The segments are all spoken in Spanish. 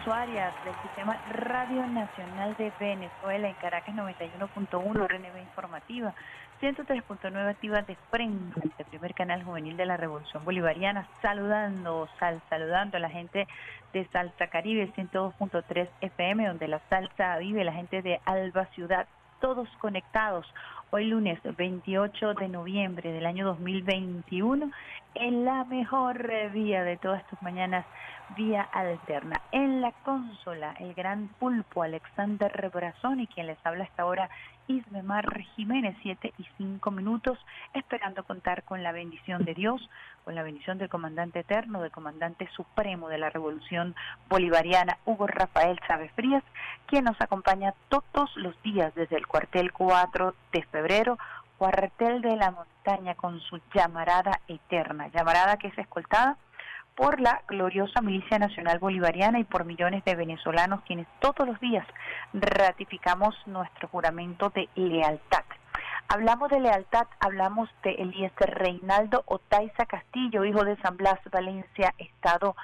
usuarias del Sistema Radio Nacional de Venezuela en Caracas 91.1, RNB Informativa, 103.9 activa de frente, el primer canal juvenil de la Revolución Bolivariana, saludando, sal, saludando a la gente de Salsa Caribe, 102.3 FM, donde la salsa vive, la gente de Alba Ciudad, todos conectados. Hoy lunes 28 de noviembre del año 2021, en la mejor eh, vía de todas tus mañanas, vía alterna. En la consola, el gran pulpo Alexander Brazón y quien les habla hasta ahora, Ismemar Jiménez, 7 y 5 minutos, esperando contar con la bendición de Dios, con la bendición del comandante eterno, del comandante supremo de la revolución bolivariana, Hugo Rafael Chávez Frías, quien nos acompaña todos los días desde el cuartel 4 de febrero, cuartel de la montaña con su llamarada eterna, llamarada que es escoltada por la gloriosa Milicia Nacional Bolivariana y por millones de venezolanos quienes todos los días ratificamos nuestro juramento de lealtad. Hablamos de lealtad, hablamos de Eliezer Reinaldo Otaiza Castillo, hijo de San Blas Valencia, Estado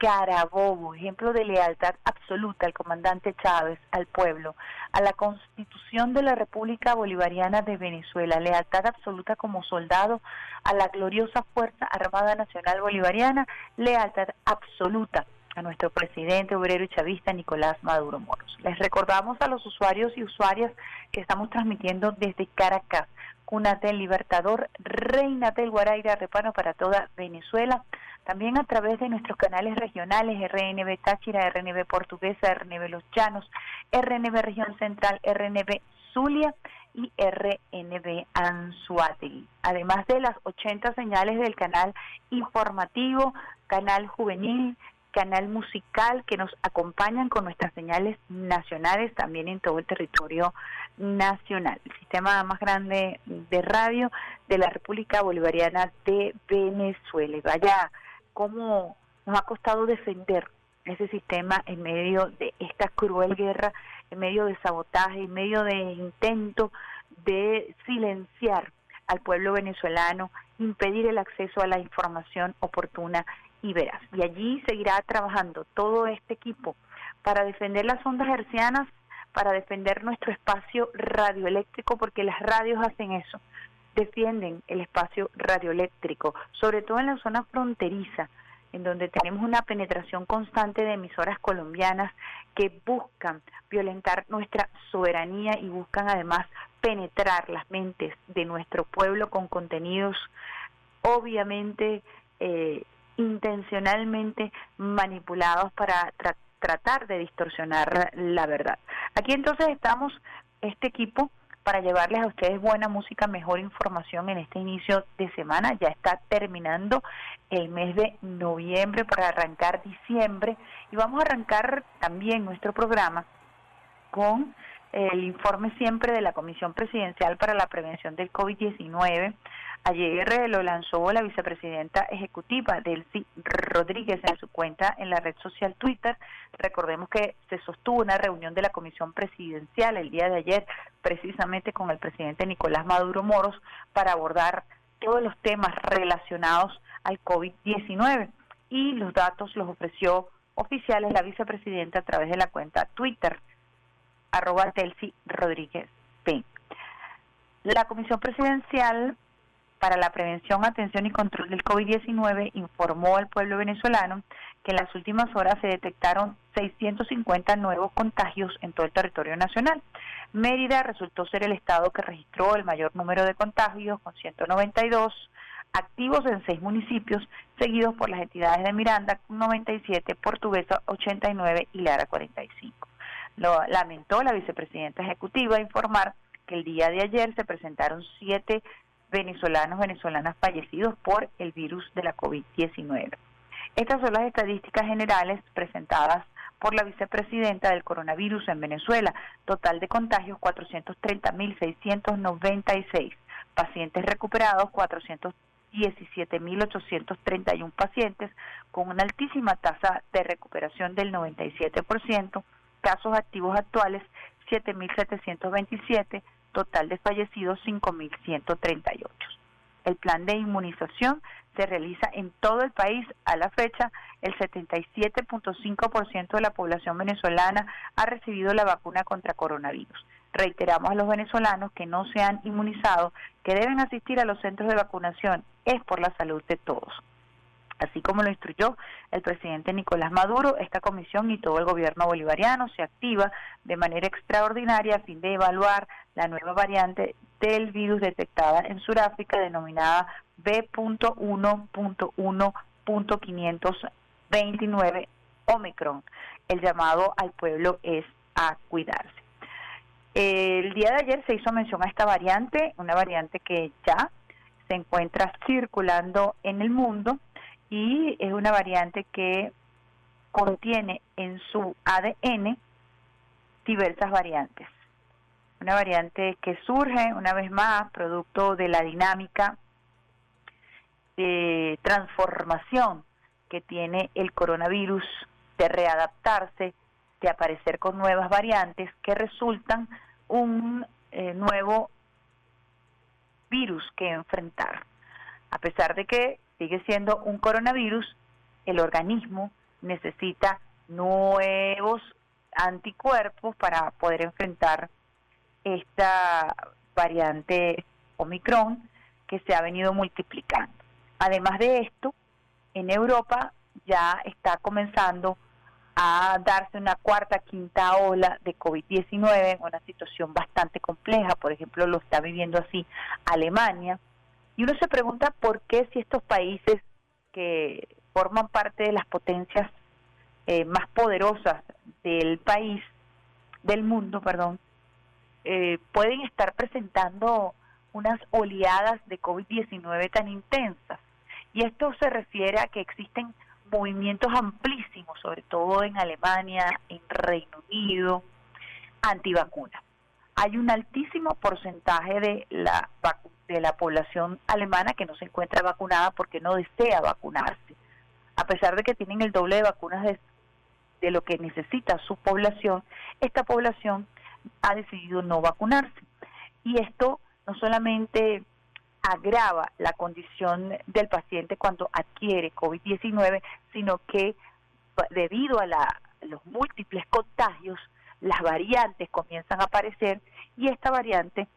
Carabobo, ejemplo de lealtad absoluta al comandante Chávez, al pueblo, a la constitución de la República Bolivariana de Venezuela, lealtad absoluta como soldado a la gloriosa Fuerza Armada Nacional Bolivariana, lealtad absoluta a nuestro presidente obrero y chavista Nicolás Maduro Moros. Les recordamos a los usuarios y usuarias que estamos transmitiendo desde Caracas, Cuna del Libertador, Reina del Guaraira, Repano para toda Venezuela, también a través de nuestros canales regionales, RNB Táchira, RNB Portuguesa, RNB Los Llanos, RNB Región Central, RNB Zulia y RNB Anzuategui. Además de las 80 señales del canal informativo, canal juvenil, canal musical que nos acompañan con nuestras señales nacionales también en todo el territorio nacional. El sistema más grande de radio de la República Bolivariana de Venezuela. Vaya cómo nos ha costado defender ese sistema en medio de esta cruel guerra, en medio de sabotaje, en medio de intento de silenciar al pueblo venezolano, impedir el acceso a la información oportuna y veraz. Y allí seguirá trabajando todo este equipo para defender las ondas hercianas, para defender nuestro espacio radioeléctrico, porque las radios hacen eso, defienden el espacio radioeléctrico, sobre todo en la zona fronteriza, en donde tenemos una penetración constante de emisoras colombianas que buscan violentar nuestra soberanía y buscan además penetrar las mentes de nuestro pueblo con contenidos obviamente eh, intencionalmente manipulados para tra tratar de distorsionar la verdad. Aquí entonces estamos, este equipo, para llevarles a ustedes buena música, mejor información en este inicio de semana. Ya está terminando el mes de noviembre para arrancar diciembre y vamos a arrancar también nuestro programa con el informe siempre de la Comisión Presidencial para la Prevención del COVID-19. Ayer lo lanzó la vicepresidenta ejecutiva Delcy Rodríguez en su cuenta en la red social Twitter. Recordemos que se sostuvo una reunión de la Comisión Presidencial el día de ayer precisamente con el presidente Nicolás Maduro Moros para abordar todos los temas relacionados al COVID-19 y los datos los ofreció oficiales la vicepresidenta a través de la cuenta Twitter arroba Telsi Rodríguez P. La Comisión Presidencial para la Prevención, Atención y Control del COVID-19 informó al pueblo venezolano que en las últimas horas se detectaron 650 nuevos contagios en todo el territorio nacional. Mérida resultó ser el estado que registró el mayor número de contagios, con 192 activos en seis municipios, seguidos por las entidades de Miranda, 97, Portuguesa, 89 y Lara, 45. Lo lamentó la vicepresidenta ejecutiva informar que el día de ayer se presentaron siete venezolanos, venezolanas fallecidos por el virus de la COVID-19. Estas son las estadísticas generales presentadas por la vicepresidenta del coronavirus en Venezuela. Total de contagios 430.696. Pacientes recuperados 417.831 pacientes con una altísima tasa de recuperación del 97%. Casos activos actuales 7.727 total de fallecidos 5.138. El plan de inmunización se realiza en todo el país. A la fecha, el 77.5% de la población venezolana ha recibido la vacuna contra coronavirus. Reiteramos a los venezolanos que no se han inmunizado que deben asistir a los centros de vacunación. Es por la salud de todos. Así como lo instruyó el presidente Nicolás Maduro, esta comisión y todo el gobierno bolivariano se activa de manera extraordinaria a fin de evaluar la nueva variante del virus detectada en Sudáfrica denominada B.1.1.529 Omicron. El llamado al pueblo es a cuidarse. El día de ayer se hizo mención a esta variante, una variante que ya se encuentra circulando en el mundo y es una variante que contiene en su ADN diversas variantes. Una variante que surge una vez más producto de la dinámica de transformación que tiene el coronavirus, de readaptarse, de aparecer con nuevas variantes que resultan un eh, nuevo virus que enfrentar. A pesar de que sigue siendo un coronavirus, el organismo necesita nuevos anticuerpos para poder enfrentar esta variante Omicron que se ha venido multiplicando. Además de esto, en Europa ya está comenzando a darse una cuarta, quinta ola de COVID-19, una situación bastante compleja, por ejemplo, lo está viviendo así Alemania, y uno se pregunta por qué si estos países que forman parte de las potencias eh, más poderosas del país, del mundo, perdón, eh, pueden estar presentando unas oleadas de COVID-19 tan intensas. Y esto se refiere a que existen movimientos amplísimos, sobre todo en Alemania, en Reino Unido, antivacunas. Hay un altísimo porcentaje de la vacuna de la población alemana que no se encuentra vacunada porque no desea vacunarse. A pesar de que tienen el doble de vacunas de, lo que necesita su población, esta población ha decidido no vacunarse. Y esto no solamente agrava la condición del paciente cuando adquiere COVID-19, sino que debido a la, los múltiples contagios, las variantes comienzan a aparecer y esta variante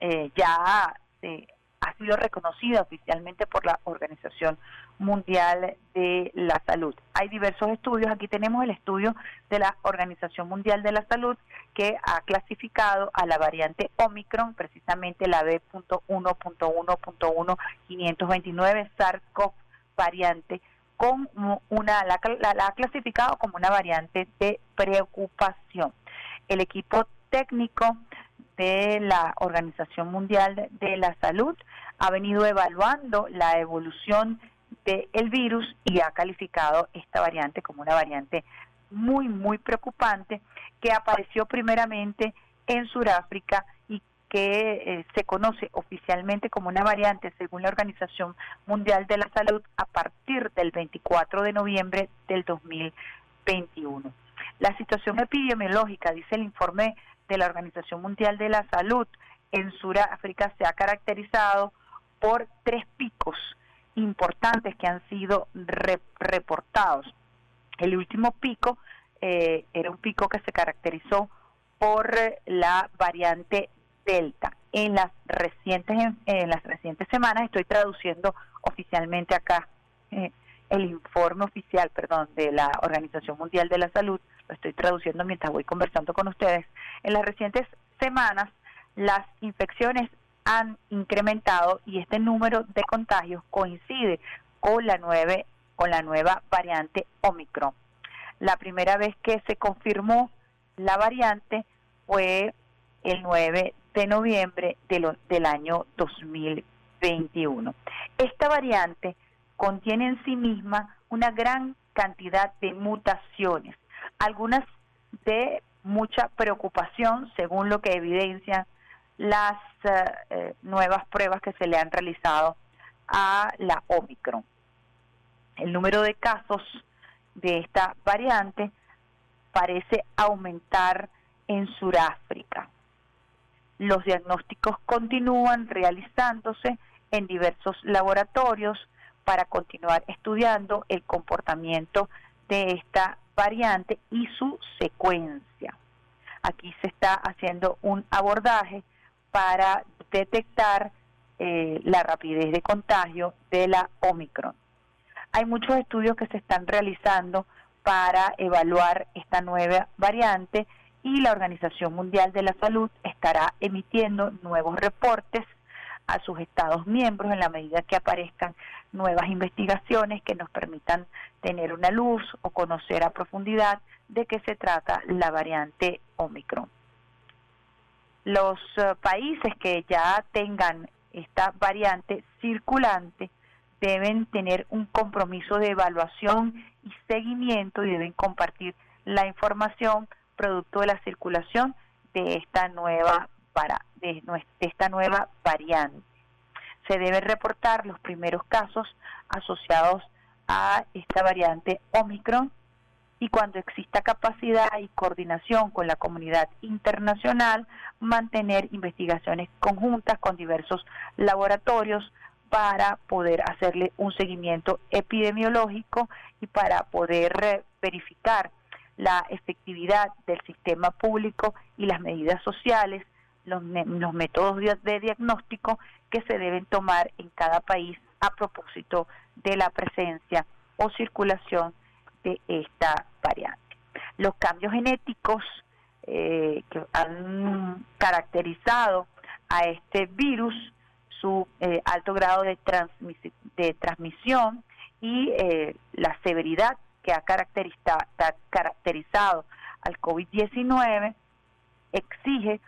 eh, ya eh, ha sido reconocida oficialmente por la Organización Mundial de la Salud. Hay diversos estudios, aquí tenemos el estudio de la Organización Mundial de la Salud que ha clasificado a la variante Omicron, precisamente la B.1.1.1.529 SARS-CoV variante con una la, la ha clasificado como una variante de preocupación. El equipo técnico de la Organización Mundial de la Salud ha venido evaluando la evolución del virus y ha calificado esta variante como una variante muy, muy preocupante que apareció primeramente en Sudáfrica y que eh, se conoce oficialmente como una variante según la Organización Mundial de la Salud a partir del 24 de noviembre del 2021. La situación epidemiológica, dice el informe de la Organización Mundial de la Salud en Sudáfrica se ha caracterizado por tres picos importantes que han sido reportados. El último pico eh, era un pico que se caracterizó por la variante Delta. En las recientes en las recientes semanas estoy traduciendo oficialmente acá eh, el informe oficial, perdón, de la Organización Mundial de la Salud, lo estoy traduciendo mientras voy conversando con ustedes. En las recientes semanas las infecciones han incrementado y este número de contagios coincide con la, nueve, con la nueva variante Omicron. La primera vez que se confirmó la variante fue el 9 de noviembre del año 2021. Esta variante contiene en sí misma una gran cantidad de mutaciones, algunas de mucha preocupación según lo que evidencian las eh, eh, nuevas pruebas que se le han realizado a la Omicron. El número de casos de esta variante parece aumentar en Sudáfrica. Los diagnósticos continúan realizándose en diversos laboratorios para continuar estudiando el comportamiento de esta variante y su secuencia. Aquí se está haciendo un abordaje para detectar eh, la rapidez de contagio de la Omicron. Hay muchos estudios que se están realizando para evaluar esta nueva variante y la Organización Mundial de la Salud estará emitiendo nuevos reportes a sus Estados miembros en la medida que aparezcan nuevas investigaciones que nos permitan tener una luz o conocer a profundidad de qué se trata la variante Omicron. Los eh, países que ya tengan esta variante circulante deben tener un compromiso de evaluación y seguimiento y deben compartir la información producto de la circulación de esta nueva para esta nueva variante. Se deben reportar los primeros casos asociados a esta variante Omicron y cuando exista capacidad y coordinación con la comunidad internacional, mantener investigaciones conjuntas con diversos laboratorios para poder hacerle un seguimiento epidemiológico y para poder verificar la efectividad del sistema público y las medidas sociales, los, métodos de diagnóstico que se deben tomar en cada país a propósito de la presencia o circulación de esta variante. Los cambios genéticos eh, que han caracterizado a este virus, su eh, alto grado de, de transmisión y eh, la severidad que ha caracterizado al COVID-19 exige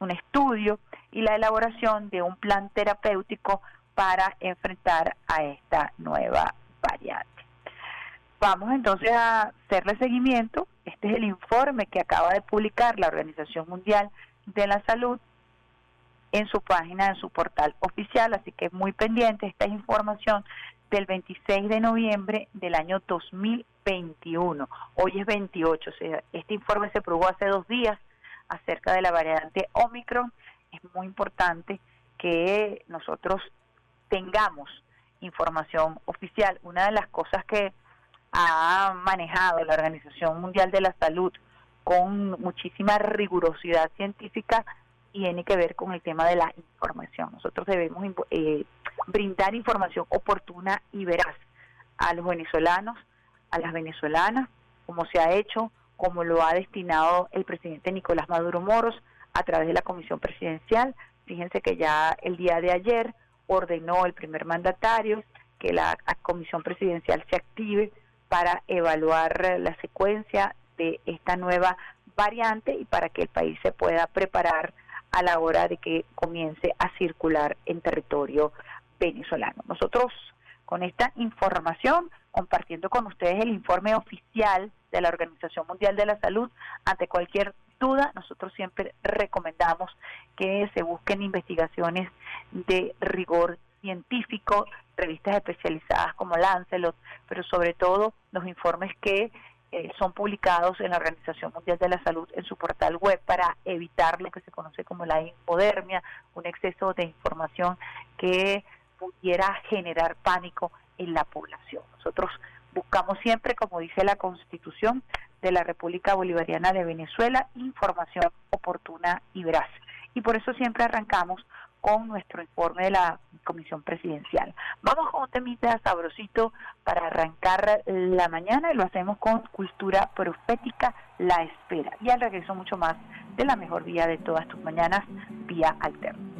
un estudio y la elaboración de un plan terapéutico para enfrentar a esta nueva variante. Vamos entonces a hacerle seguimiento. Este es el informe que acaba de publicar la Organización Mundial de la Salud en su página, en su portal oficial, así que muy pendiente esta información del 26 de noviembre del año 2021. Hoy es 28, o sea, este informe se probó hace dos días acerca de la variante Omicron. Es muy importante que nosotros tengamos información oficial. Una de las cosas que ha manejado la Organización Mundial de la Salud con muchísima rigurosidad científica tiene que ver con el tema de la información. Nosotros debemos eh, brindar información oportuna y veraz a los venezolanos, a las venezolanas, como se ha hecho, como lo ha destinado el presidente Nicolás Maduro Moros a través de la Comisión Presidencial. Fíjense que ya el día de ayer ordenó el primer mandatario que la Comisión Presidencial se active para evaluar la secuencia de esta nueva variante y para que el país se pueda preparar a la hora de que comience a circular en territorio venezolano. Nosotros con esta información, compartiendo con ustedes el informe oficial de la Organización Mundial de la Salud, ante cualquier duda, nosotros siempre recomendamos que se busquen investigaciones de rigor científico, revistas especializadas como Lancelot, pero sobre todo los informes que eh, son publicados en la Organización Mundial de la Salud en su portal web para evitar lo que se conoce como la infodermia, un exceso de información que pudiera generar pánico en la población. Nosotros Buscamos siempre, como dice la Constitución de la República Bolivariana de Venezuela, información oportuna y veraz. Y por eso siempre arrancamos con nuestro informe de la Comisión Presidencial. Vamos con un temita sabrosito para arrancar la mañana y lo hacemos con Cultura Profética, La Espera. Y al regreso mucho más de la mejor vía de todas tus mañanas, vía alterna.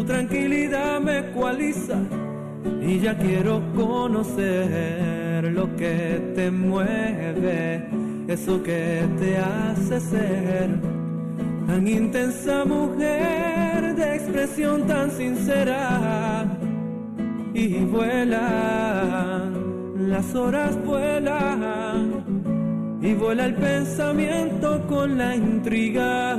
tu tranquilidad me ecualiza y ya quiero conocer lo que te mueve, eso que te hace ser tan intensa mujer de expresión tan sincera. Y vuelan, las horas vuelan y vuela el pensamiento con la intriga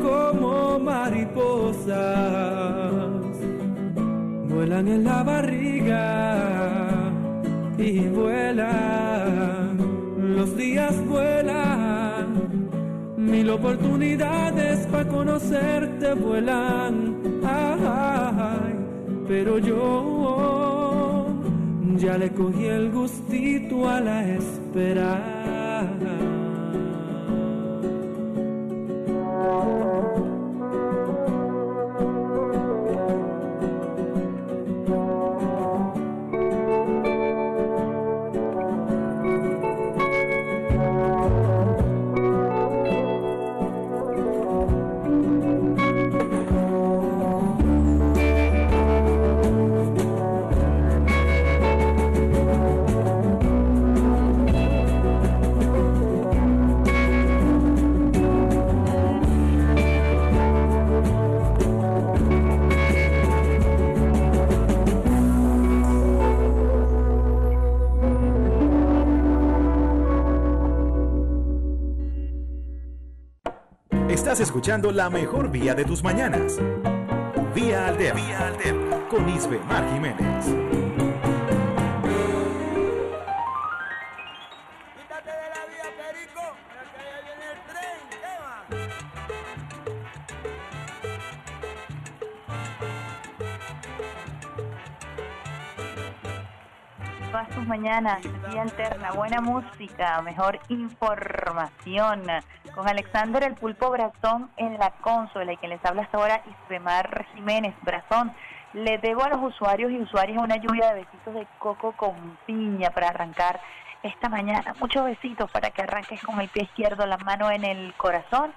como mariposas, vuelan en la barriga y vuelan, los días vuelan, mil oportunidades para conocerte vuelan, ay, pero yo ya le cogí el gustito a la espera. Escuchando la mejor vía de tus mañanas. Vía Alterna. Vía Alterna. Con Isbe Mar Jiménez. todas tus mañanas, día alterna, buena música, mejor información. Con Alexander el Pulpo Brazón en la consola y quien les habla hasta ahora, Isbemar Jiménez Brazón. Le debo a los usuarios y usuarias una lluvia de besitos de coco con piña para arrancar esta mañana. Muchos besitos para que arranques con el pie izquierdo, la mano en el corazón.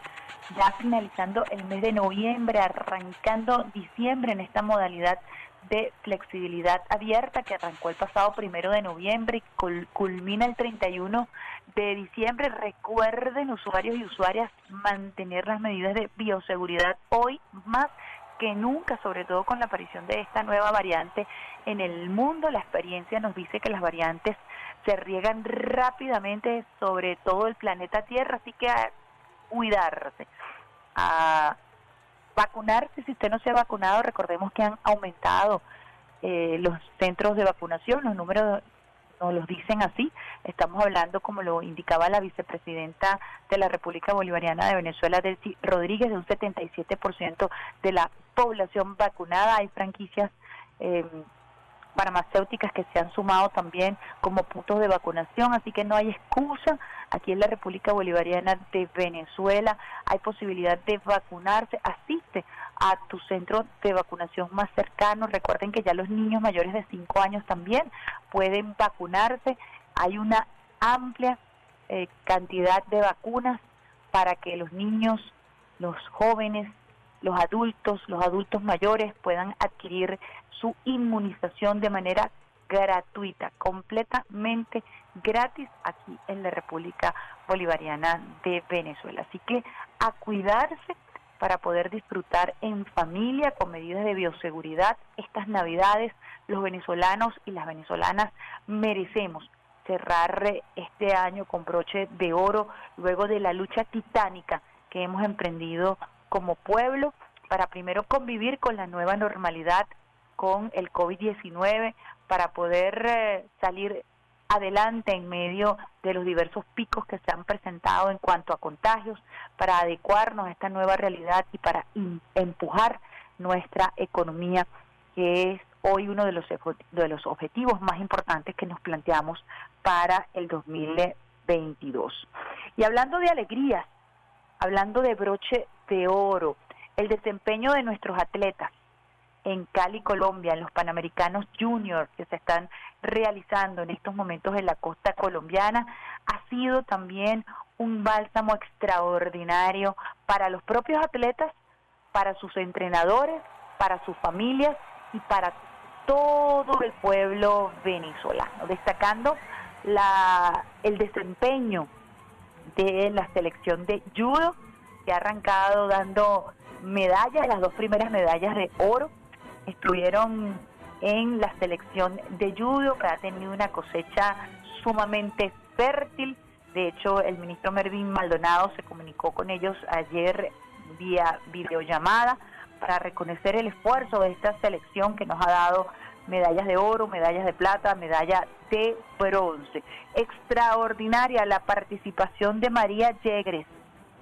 Ya finalizando el mes de noviembre, arrancando diciembre en esta modalidad de flexibilidad abierta que arrancó el pasado primero de noviembre y culmina el 31 de diciembre. Recuerden, usuarios y usuarias, mantener las medidas de bioseguridad hoy más que nunca, sobre todo con la aparición de esta nueva variante en el mundo. La experiencia nos dice que las variantes se riegan rápidamente sobre todo el planeta Tierra, así que a cuidarse, a vacunarse. Si usted no se ha vacunado, recordemos que han aumentado eh, los centros de vacunación, los números nos los dicen así. Estamos hablando, como lo indicaba la vicepresidenta de la República Bolivariana de Venezuela, Delcy Rodríguez, de un 77% de la población vacunada. Hay franquicias eh, farmacéuticas que se han sumado también como puntos de vacunación, así que no hay excusa. Aquí en la República Bolivariana de Venezuela hay posibilidad de vacunarse. Asiste a tu centro de vacunación más cercano. Recuerden que ya los niños mayores de 5 años también pueden vacunarse. Hay una amplia eh, cantidad de vacunas para que los niños, los jóvenes, los adultos, los adultos mayores puedan adquirir su inmunización de manera gratuita, completamente gratis aquí en la República Bolivariana de Venezuela. Así que a cuidarse para poder disfrutar en familia con medidas de bioseguridad estas navidades. Los venezolanos y las venezolanas merecemos cerrar este año con broche de oro luego de la lucha titánica que hemos emprendido como pueblo para primero convivir con la nueva normalidad con el COVID-19 para poder eh, salir adelante en medio de los diversos picos que se han presentado en cuanto a contagios, para adecuarnos a esta nueva realidad y para empujar nuestra economía, que es hoy uno de los, de los objetivos más importantes que nos planteamos para el 2022. Y hablando de alegrías, hablando de broche de oro, el desempeño de nuestros atletas, en Cali, Colombia, en los Panamericanos Junior que se están realizando en estos momentos en la costa colombiana, ha sido también un bálsamo extraordinario para los propios atletas, para sus entrenadores, para sus familias y para todo el pueblo venezolano, destacando la, el desempeño de la selección de judo que ha arrancado dando medallas, las dos primeras medallas de oro estuvieron en la selección de judo, que ha tenido una cosecha sumamente fértil. De hecho, el ministro Mervin Maldonado se comunicó con ellos ayer vía videollamada para reconocer el esfuerzo de esta selección que nos ha dado medallas de oro, medallas de plata, medalla de bronce. Extraordinaria la participación de María Yegres,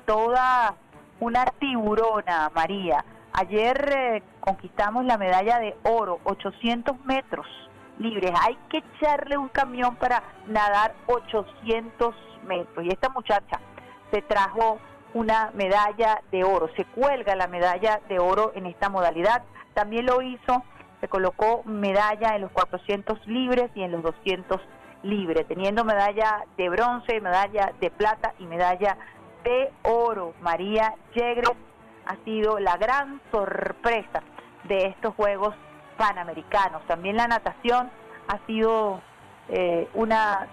toda una tiburona, María Ayer eh, conquistamos la medalla de oro, 800 metros libres. Hay que echarle un camión para nadar 800 metros. Y esta muchacha se trajo una medalla de oro, se cuelga la medalla de oro en esta modalidad. También lo hizo, se colocó medalla en los 400 libres y en los 200 libres, teniendo medalla de bronce, medalla de plata y medalla de oro. María Yegres ha sido la gran sorpresa de estos Juegos Panamericanos. También la natación ha sido eh, una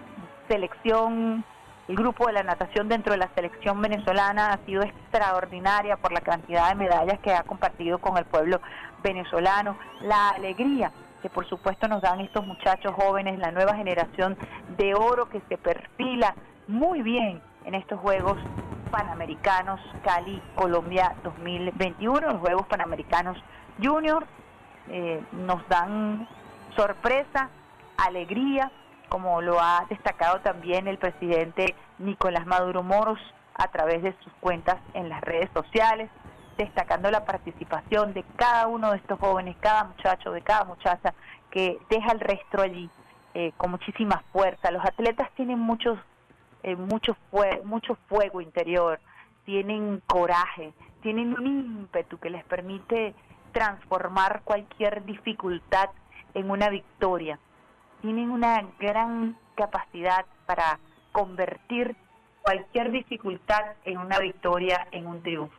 selección, el grupo de la natación dentro de la selección venezolana ha sido extraordinaria por la cantidad de medallas que ha compartido con el pueblo venezolano, la alegría que por supuesto nos dan estos muchachos jóvenes, la nueva generación de oro que se perfila muy bien en estos Juegos Panamericanos Cali, Colombia 2021, los Juegos Panamericanos Junior. Eh, nos dan sorpresa, alegría, como lo ha destacado también el presidente Nicolás Maduro Moros a través de sus cuentas en las redes sociales, destacando la participación de cada uno de estos jóvenes, cada muchacho, de cada muchacha que deja el resto allí eh, con muchísima fuerza. Los atletas tienen muchos, eh, mucho, mucho fuego interior, tienen coraje, tienen un ímpetu que les permite transformar cualquier dificultad en una victoria. Tienen una gran capacidad para convertir cualquier dificultad en una victoria, en un triunfo.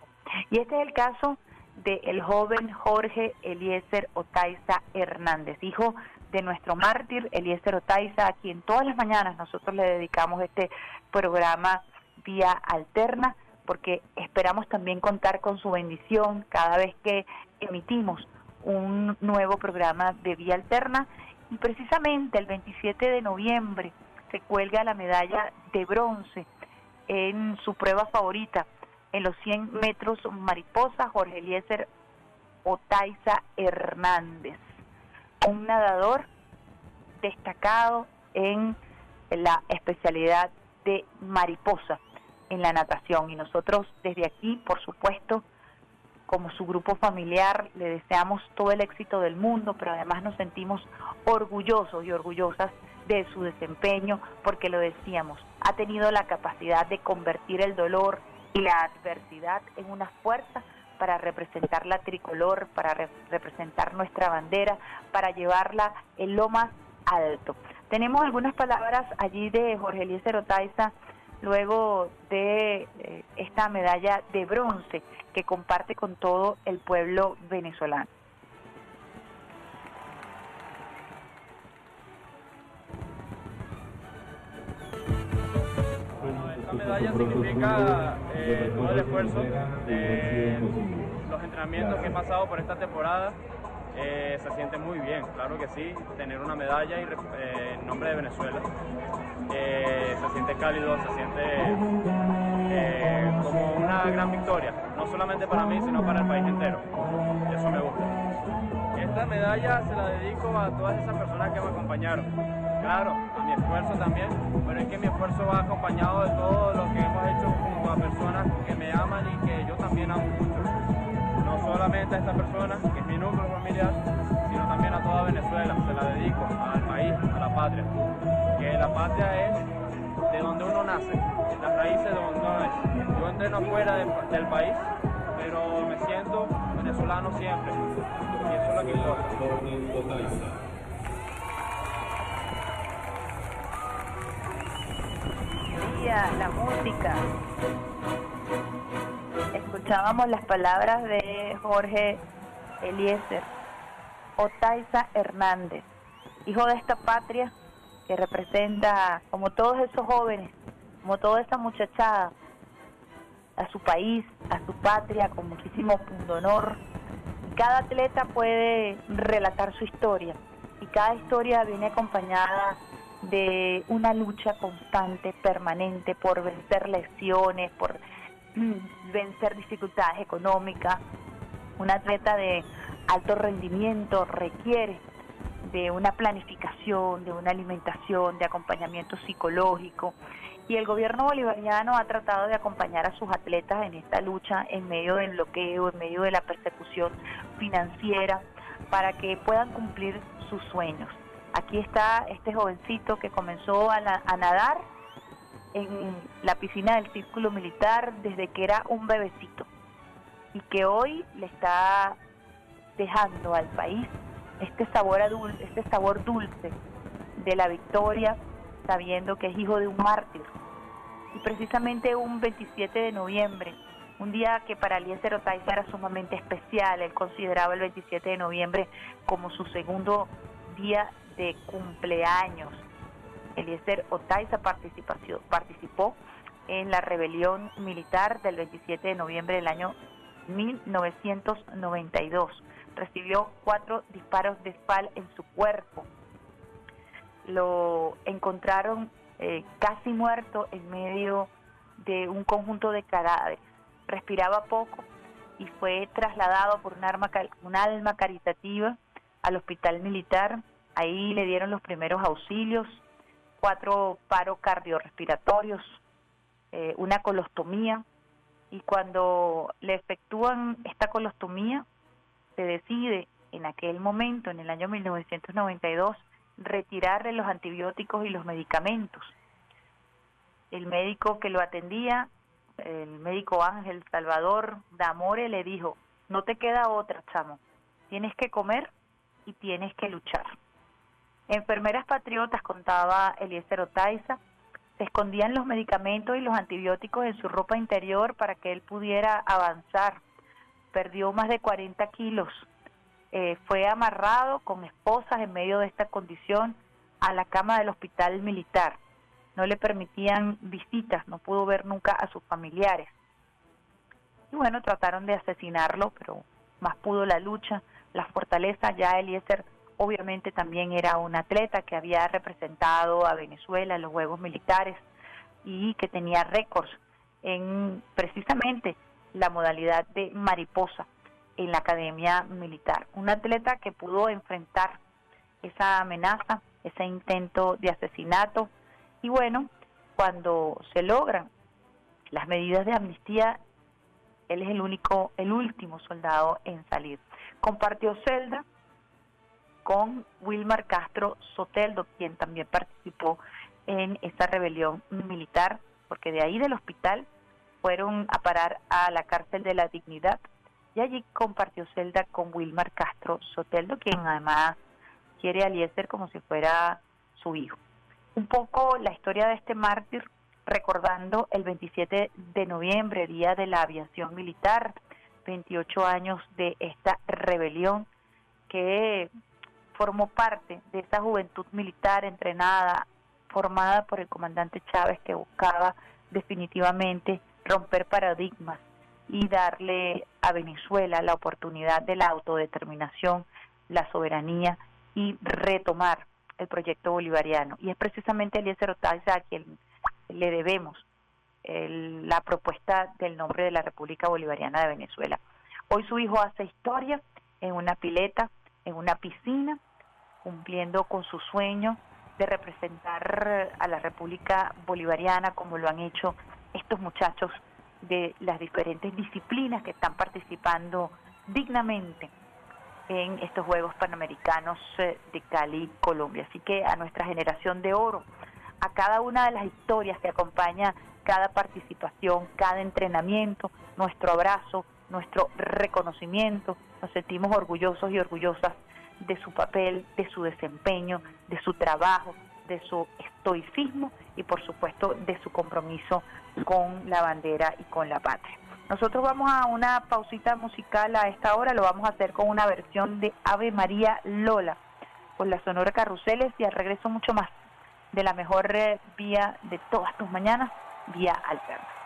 Y este es el caso del joven Jorge Eliezer Otaiza Hernández, hijo de nuestro mártir Eliezer Otaiza, a quien todas las mañanas nosotros le dedicamos este programa vía alterna, porque esperamos también contar con su bendición cada vez que emitimos un nuevo programa de vía alterna. Y precisamente el 27 de noviembre se cuelga la medalla de bronce en su prueba favorita, en los 100 metros mariposa, Jorge Eliezer Otaiza Hernández, un nadador destacado en la especialidad de mariposa en la natación. Y nosotros desde aquí, por supuesto, como su grupo familiar, le deseamos todo el éxito del mundo, pero además nos sentimos orgullosos y orgullosas de su desempeño, porque lo decíamos, ha tenido la capacidad de convertir el dolor y la adversidad en una fuerza para representar la tricolor, para representar nuestra bandera, para llevarla en lo más alto. Tenemos algunas palabras allí de Jorge Eliezer luego de eh, esta medalla de bronce que comparte con todo el pueblo venezolano. Esta medalla significa eh, todo el esfuerzo de los entrenamientos que he pasado por esta temporada. Eh, se siente muy bien, claro que sí, tener una medalla eh, en nombre de Venezuela. se siente cálido, se siente como una gran victoria, no solamente para mí, sino para el país entero. Eso me gusta. Esta medalla se la dedico a todas esas personas que me acompañaron claro, a mi esfuerzo también, pero es que mi esfuerzo va acompañado de todo lo que hemos hecho junto a personas que me aman y que yo también amo mucho. Solamente a esta persona, que es mi núcleo familiar, sino también a toda Venezuela. Se la dedico al país, a la patria. Que la patria es de donde uno nace, las raíces de donde uno es. Yo entreno fuera del país, pero me siento venezolano siempre. Y eso es lo que importa. la música. Escuchábamos las palabras de Jorge Eliezer, Otaiza Hernández, hijo de esta patria que representa, como todos esos jóvenes, como toda esa muchachada, a su país, a su patria, con muchísimo honor. Cada atleta puede relatar su historia y cada historia viene acompañada de una lucha constante, permanente, por vencer lesiones, por vencer dificultades económicas. Un atleta de alto rendimiento requiere de una planificación, de una alimentación, de acompañamiento psicológico. Y el gobierno bolivariano ha tratado de acompañar a sus atletas en esta lucha en medio del bloqueo, en medio de la persecución financiera, para que puedan cumplir sus sueños. Aquí está este jovencito que comenzó a, nadar en la piscina del círculo militar desde que era un bebecito y que hoy le está dejando al país este sabor dulce, este sabor dulce de la victoria, sabiendo que es hijo de un mártir. Y precisamente un 27 de noviembre, un día que para Eliezer Otaiza era sumamente especial, él consideraba el 27 de noviembre como su segundo día de cumpleaños. Eliezer Otaiza participó en la rebelión militar del 27 de noviembre del año 1992. Recibió cuatro disparos de espal en su cuerpo. Lo encontraron eh, casi muerto en medio de un conjunto de cadáveres. Respiraba poco y fue trasladado por un, arma, un alma caritativa al hospital militar Ahí le dieron los primeros auxilios, cuatro paros cardiorrespiratorios, eh, una colostomía, y cuando le efectúan esta colostomía, se decide en aquel momento, en el año 1992, retirarle los antibióticos y los medicamentos. El médico que lo atendía, el médico Ángel Salvador Damore, le dijo, no te queda otra, chamo, tienes que comer y tienes que luchar. Enfermeras patriotas, contaba Eliezer Otaiza, se escondían los medicamentos y los antibióticos en su ropa interior para que él pudiera avanzar. Perdió más de 40 kilos. Eh, fue amarrado con esposas en medio de esta condición a la cama del hospital militar. No le permitían visitas, no pudo ver nunca a sus familiares. Y bueno, trataron de asesinarlo, pero más pudo la lucha, la fortaleza. Ya Eliezer obviamente también era un atleta que había representado a Venezuela en los Juegos Militares y que tenía récords en precisamente la modalidad de mariposa en la Academia Militar. Un atleta que pudo enfrentar esa amenaza, ese intento de asesinato y bueno, cuando se logran las medidas de amnistía, él es el único, el último soldado en salir. Compartió celda con Wilmar Castro Soteldo, quien también participó en esta rebelión militar, porque de ahí del hospital fueron a parar a la cárcel de la dignidad y allí compartió celda con Wilmar Castro Soteldo, quien además quiere a como si fuera su hijo. Un poco la historia de este mártir, recordando el 27 de noviembre, día de la aviación militar, 28 años de esta rebelión que formó parte de esa juventud militar entrenada, formada por el comandante Chávez que buscaba definitivamente romper paradigmas y darle a Venezuela la oportunidad de la autodeterminación, la soberanía y retomar el proyecto bolivariano. Y es precisamente Eliezer Otaiza a quien le debemos la propuesta del nombre de la República Bolivariana de Venezuela. Hoy su hijo hace historia en una pileta, en una piscina, cumpliendo con su sueño de representar a la República Bolivariana como lo han hecho estos muchachos de las diferentes disciplinas que están participando dignamente en estos Juegos Panamericanos eh, de Cali, Colombia. Así que a nuestra generación de oro, a cada una de las historias que acompaña cada participación, cada entrenamiento, nuestro abrazo, nuestro reconocimiento, nos sentimos orgullosos y orgullosas de su papel, de su desempeño, de su trabajo, de su estoicismo y por supuesto de su compromiso con la bandera y con la patria. Nosotros vamos a una pausita musical a esta hora, lo vamos a hacer con una versión de Ave María Lola, con la Sonora Carruseles y al regreso mucho más de la mejor eh, vía de todas tus mañanas, vía alterna.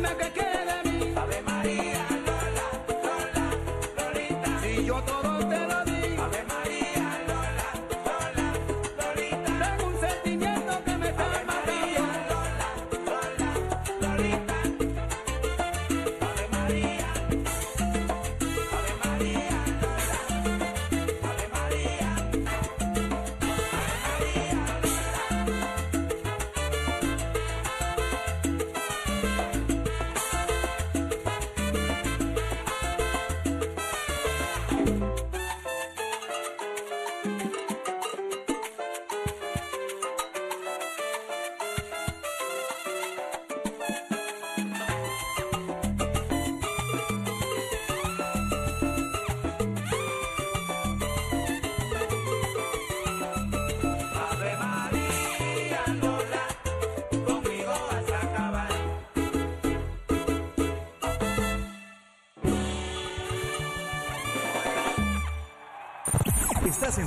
Marina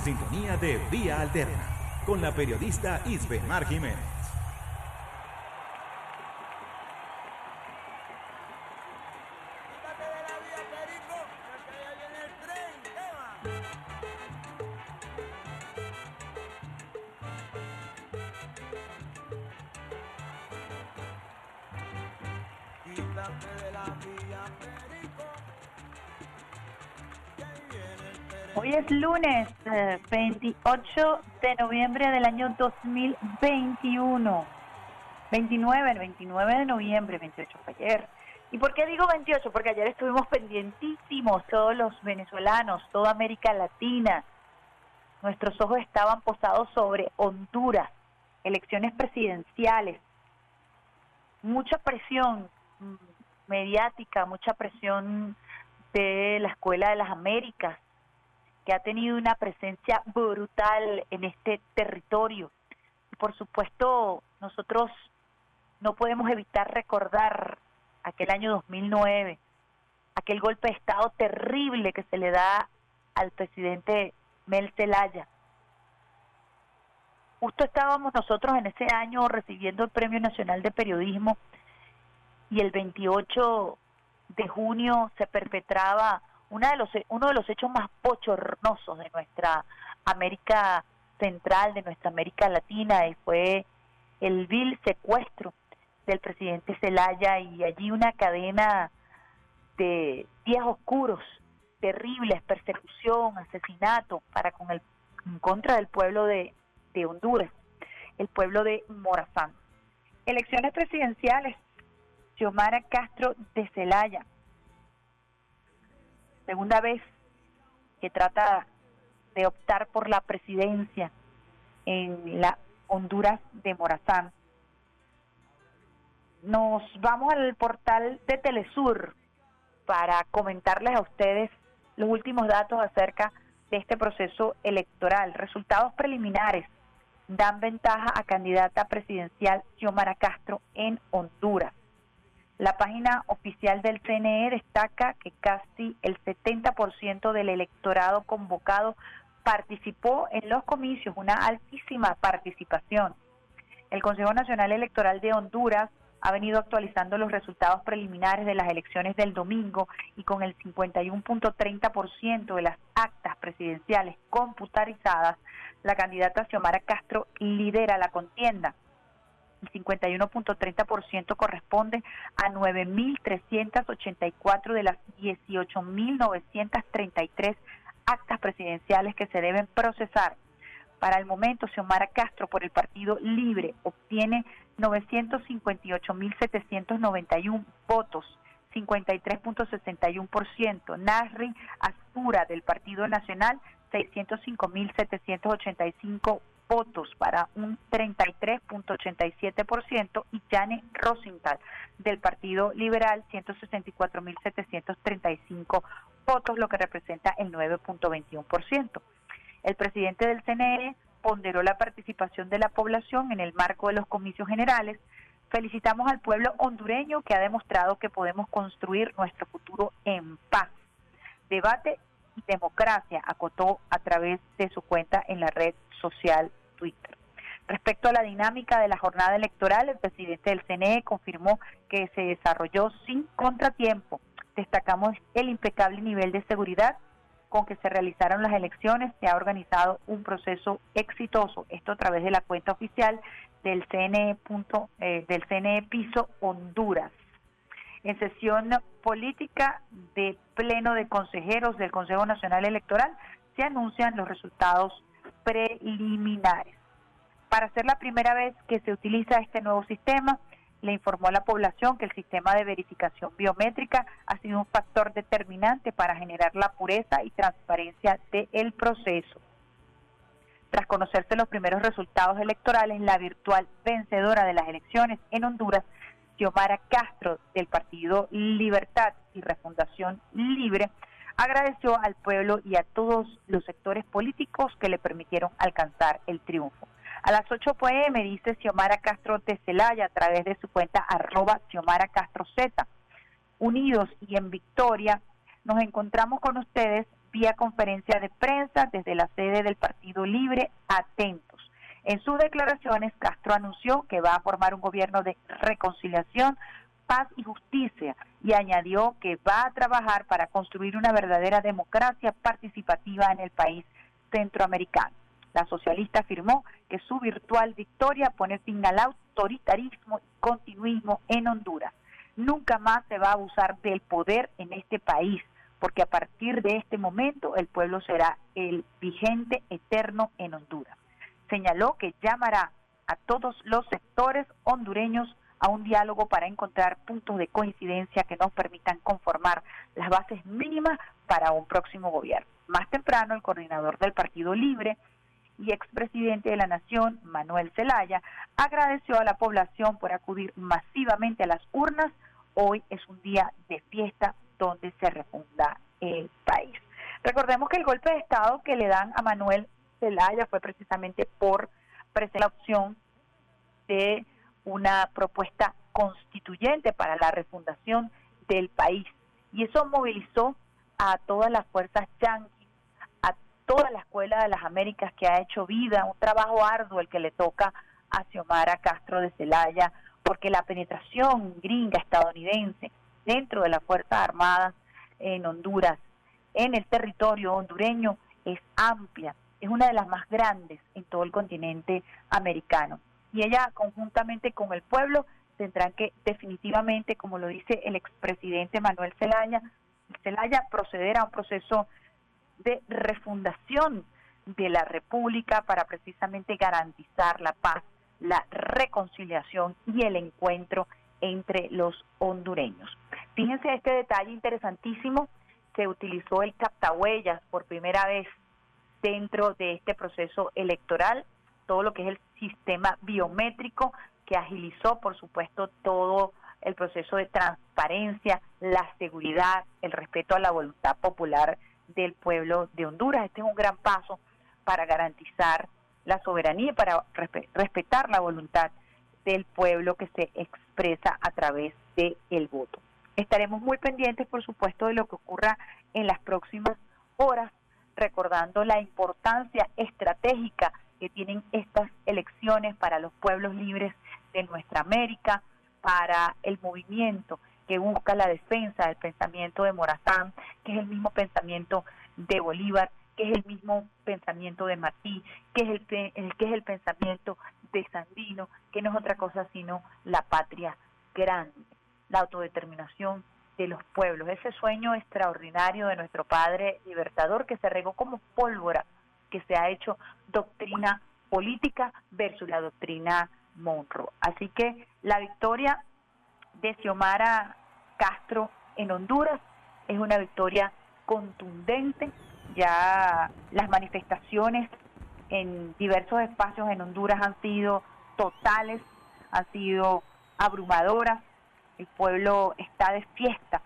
sintonía de Vía Alterna con la periodista Jiménez. Viene el tren. Hoy es lunes 28 de noviembre del año 2021. 29, el 29 de noviembre, 28 fue ayer. ¿Y por qué digo 28? Porque ayer estuvimos pendientísimos todos los venezolanos, toda América Latina. Nuestros ojos estaban posados sobre Honduras, elecciones presidenciales. Mucha presión mm, mediática, mucha presión de la Escuela de las Américas, que ha tenido una presencia brutal en este territorio. Y por supuesto, nosotros no podemos evitar recordar aquel año 2009, aquel golpe de Estado terrible que se le da al presidente Mel Zelaya. Justo estábamos nosotros en ese año recibiendo el Premio Nacional de Periodismo y el 28 de junio se perpetraba una de los, uno de los hechos más bochornosos de nuestra América Central, de nuestra América Latina, y fue el vil secuestro del presidente Zelaya y allí una cadena de días oscuros, terribles, persecución, asesinato para con el en contra del pueblo de, de Honduras, el pueblo de Morazán. Elecciones presidenciales, Xiomara Castro de Zelaya, segunda vez que trata de optar por la presidencia en la Honduras de Morazán. Nos vamos al portal de Telesur para comentarles a ustedes los últimos datos acerca de este proceso electoral. Resultados preliminares dan ventaja a candidata presidencial Xiomara Castro en Honduras. La página oficial del CNE destaca que casi el 70% del electorado convocado participó en los comicios, una altísima participación. El Consejo Nacional Electoral de Honduras ha venido actualizando los resultados preliminares de las elecciones del domingo y con el 51.30% de las actas presidenciales computarizadas, la candidata Xiomara Castro lidera la contienda. El 51.30% corresponde a 9.384 de las 18.933 actas presidenciales que se deben procesar. Para el momento, Xiomara Castro por el Partido Libre obtiene 958.791 votos, 53.61%. Nasri Astura del Partido Nacional, 605.785 votos para un 33.87% y Jane Rosenthal del Partido Liberal 164.735 votos, lo que representa el 9.21%. El presidente del CNE ponderó la participación de la población en el marco de los comicios generales. Felicitamos al pueblo hondureño que ha demostrado que podemos construir nuestro futuro en paz. Debate y democracia, acotó a través de su cuenta en la red social Twitter. Respecto a la dinámica de la jornada electoral, el presidente del CNE confirmó que se desarrolló sin contratiempo. Destacamos el impecable nivel de seguridad con que se realizaron las elecciones. Se ha organizado un proceso exitoso, esto a través de la cuenta oficial del CNE, punto, eh, del CNE Piso Honduras. En sesión política de pleno de consejeros del Consejo Nacional Electoral se anuncian los resultados preliminares. Para ser la primera vez que se utiliza este nuevo sistema, le informó a la población que el sistema de verificación biométrica ha sido un factor determinante para generar la pureza y transparencia del proceso. Tras conocerse los primeros resultados electorales, la virtual vencedora de las elecciones en Honduras, Xiomara Castro, del Partido Libertad y Refundación Libre, agradeció al pueblo y a todos los sectores políticos que le permitieron alcanzar el triunfo. A las 8 pm dice Xiomara Castro de Celaya a través de su cuenta arroba Xiomara Castro Z. Unidos y en victoria, nos encontramos con ustedes vía conferencia de prensa desde la sede del Partido Libre, atentos. En sus declaraciones, Castro anunció que va a formar un gobierno de reconciliación paz y justicia y añadió que va a trabajar para construir una verdadera democracia participativa en el país centroamericano. La socialista afirmó que su virtual victoria pone fin al autoritarismo y continuismo en Honduras. Nunca más se va a abusar del poder en este país, porque a partir de este momento el pueblo será el vigente eterno en Honduras. Señaló que llamará a todos los sectores hondureños a un diálogo para encontrar puntos de coincidencia que nos permitan conformar las bases mínimas para un próximo gobierno. Más temprano, el coordinador del Partido Libre y expresidente de la Nación, Manuel Zelaya, agradeció a la población por acudir masivamente a las urnas. Hoy es un día de fiesta donde se refunda el país. Recordemos que el golpe de Estado que le dan a Manuel Zelaya fue precisamente por presentar la opción de una propuesta constituyente para la refundación del país. Y eso movilizó a todas las fuerzas yanquis, a toda la Escuela de las Américas que ha hecho vida, un trabajo arduo el que le toca a Xiomara Castro de Celaya, porque la penetración gringa estadounidense dentro de las Fuerzas Armadas en Honduras, en el territorio hondureño, es amplia, es una de las más grandes en todo el continente americano y ella conjuntamente con el pueblo tendrán que definitivamente, como lo dice el expresidente Manuel Zelaya, Zelaya proceder a un proceso de refundación de la República para precisamente garantizar la paz, la reconciliación y el encuentro entre los hondureños. Fíjense este detalle interesantísimo, se utilizó el captahuellas por primera vez dentro de este proceso electoral todo lo que es el sistema biométrico que agilizó, por supuesto, todo el proceso de transparencia, la seguridad, el respeto a la voluntad popular del pueblo de Honduras. Este es un gran paso para garantizar la soberanía y para respetar la voluntad del pueblo que se expresa a través del el voto. Estaremos muy pendientes, por supuesto, de lo que ocurra en las próximas horas, recordando la importancia estratégica que tienen estas elecciones para los pueblos libres de nuestra América, para el movimiento que busca la defensa del pensamiento de Morazán, que es el mismo pensamiento de Bolívar, que es el mismo pensamiento de Martí, que es el, que es el pensamiento de Sandino, que no es otra cosa sino la patria grande, la autodeterminación de los pueblos, ese sueño extraordinario de nuestro Padre Libertador que se regó como pólvora que se ha hecho doctrina política versus la doctrina Monroe. Así que la victoria de Xiomara Castro en Honduras es una victoria contundente. Ya las manifestaciones en diversos espacios en Honduras han sido totales, han sido abrumadoras. El pueblo está de fiesta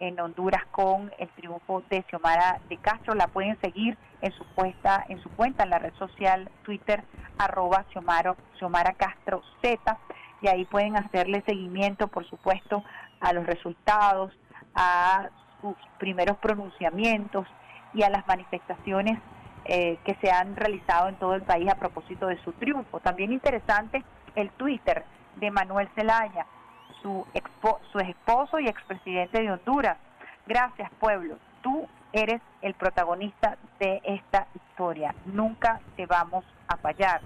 en Honduras con el triunfo de Xiomara de Castro. La pueden seguir en su cuenta, en su cuenta en la red social Twitter arroba Xiomara, Xiomara Castro Z y ahí pueden hacerle seguimiento, por supuesto, a los resultados, a sus primeros pronunciamientos y a las manifestaciones eh, que se han realizado en todo el país a propósito de su triunfo. También interesante el Twitter de Manuel Zelaya, su, su esposo y expresidente de Honduras. Gracias, pueblo. Tú eres el protagonista de esta historia. Nunca te vamos a fallar.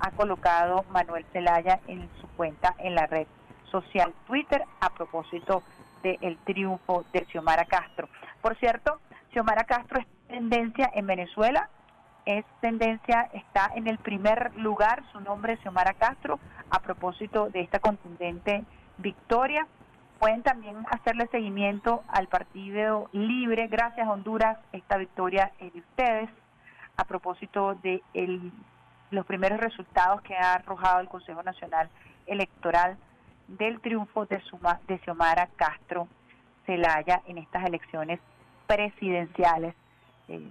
Ha colocado Manuel Zelaya en su cuenta en la red social Twitter a propósito del triunfo de Xiomara Castro. Por cierto, Xiomara Castro es tendencia en Venezuela, es tendencia, está en el primer lugar, su nombre Xiomara Castro, a propósito de esta contundente victoria. Pueden también hacerle seguimiento al Partido Libre. Gracias Honduras, esta victoria es de ustedes. A propósito de los primeros resultados que ha arrojado el Consejo Nacional Electoral del triunfo de, Suma, de Xiomara Castro Celaya en estas elecciones presidenciales. Eh,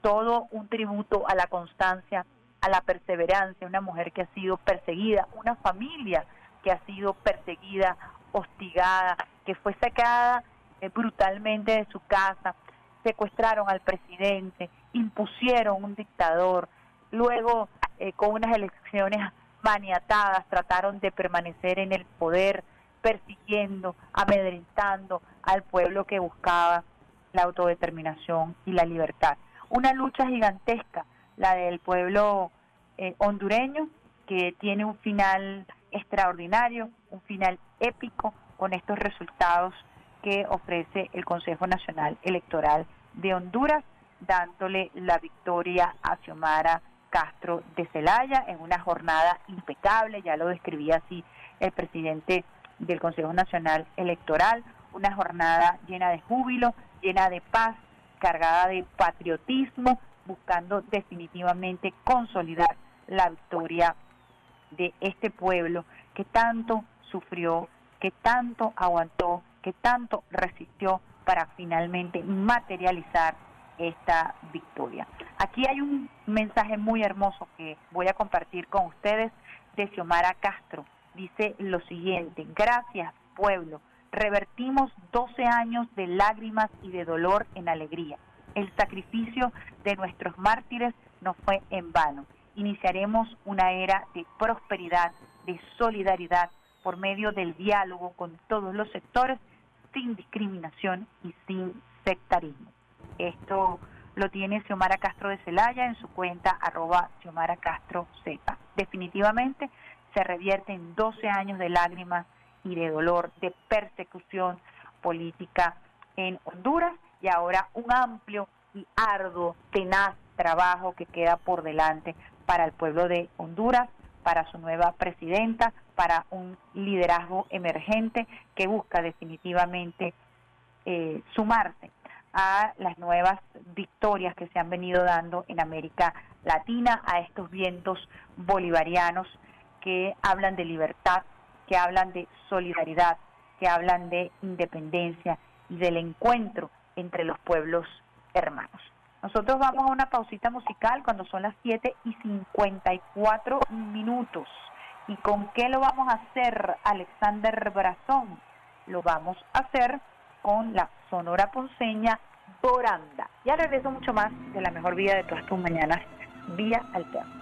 todo un tributo a la constancia, a la perseverancia, una mujer que ha sido perseguida, una familia que ha sido perseguida, hostigada, que fue sacada eh, brutalmente de su casa, secuestraron al presidente, impusieron un dictador, luego eh, con unas elecciones maniatadas trataron de permanecer en el poder, persiguiendo, amedrentando al pueblo que buscaba la autodeterminación y la libertad. Una lucha gigantesca, la del pueblo eh, hondureño, que tiene un final extraordinario, un final épico con estos resultados que ofrece el Consejo Nacional Electoral de Honduras, dándole la victoria a Xiomara Castro de Celaya en una jornada impecable, ya lo describía así el presidente del Consejo Nacional Electoral, una jornada llena de júbilo, llena de paz, cargada de patriotismo, buscando definitivamente consolidar la victoria de este pueblo que tanto sufrió, que tanto aguantó, que tanto resistió para finalmente materializar esta victoria. Aquí hay un mensaje muy hermoso que voy a compartir con ustedes de Xiomara Castro. Dice lo siguiente, gracias pueblo, revertimos 12 años de lágrimas y de dolor en alegría. El sacrificio de nuestros mártires no fue en vano iniciaremos una era de prosperidad, de solidaridad por medio del diálogo con todos los sectores sin discriminación y sin sectarismo. Esto lo tiene Xiomara Castro de Celaya en su cuenta arroba Xiomara Castro Z. Definitivamente se revierte en 12 años de lágrimas y de dolor, de persecución política en Honduras y ahora un amplio y arduo, tenaz trabajo que queda por delante para el pueblo de Honduras, para su nueva presidenta, para un liderazgo emergente que busca definitivamente eh, sumarse a las nuevas victorias que se han venido dando en América Latina, a estos vientos bolivarianos que hablan de libertad, que hablan de solidaridad, que hablan de independencia y del encuentro entre los pueblos hermanos. Nosotros vamos a una pausita musical cuando son las 7 y 54 minutos. ¿Y con qué lo vamos a hacer, Alexander Brazón? Lo vamos a hacer con la Sonora Ponceña Boranda. Ya regreso mucho más de la mejor vida de todas tus mañanas, vía alterna.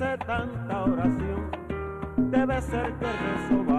hice tanta oración, debe ser que rezo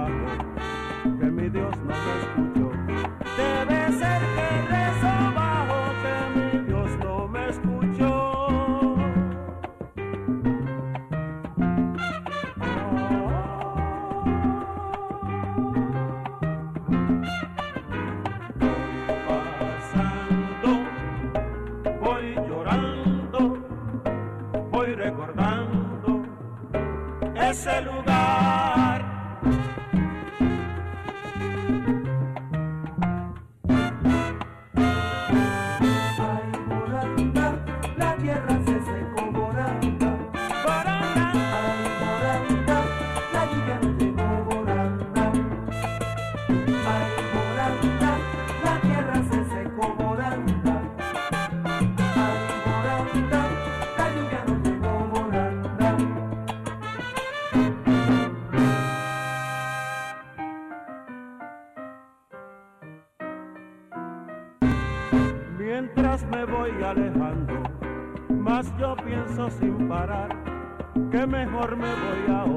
yo pienso sin parar que mejor me voy a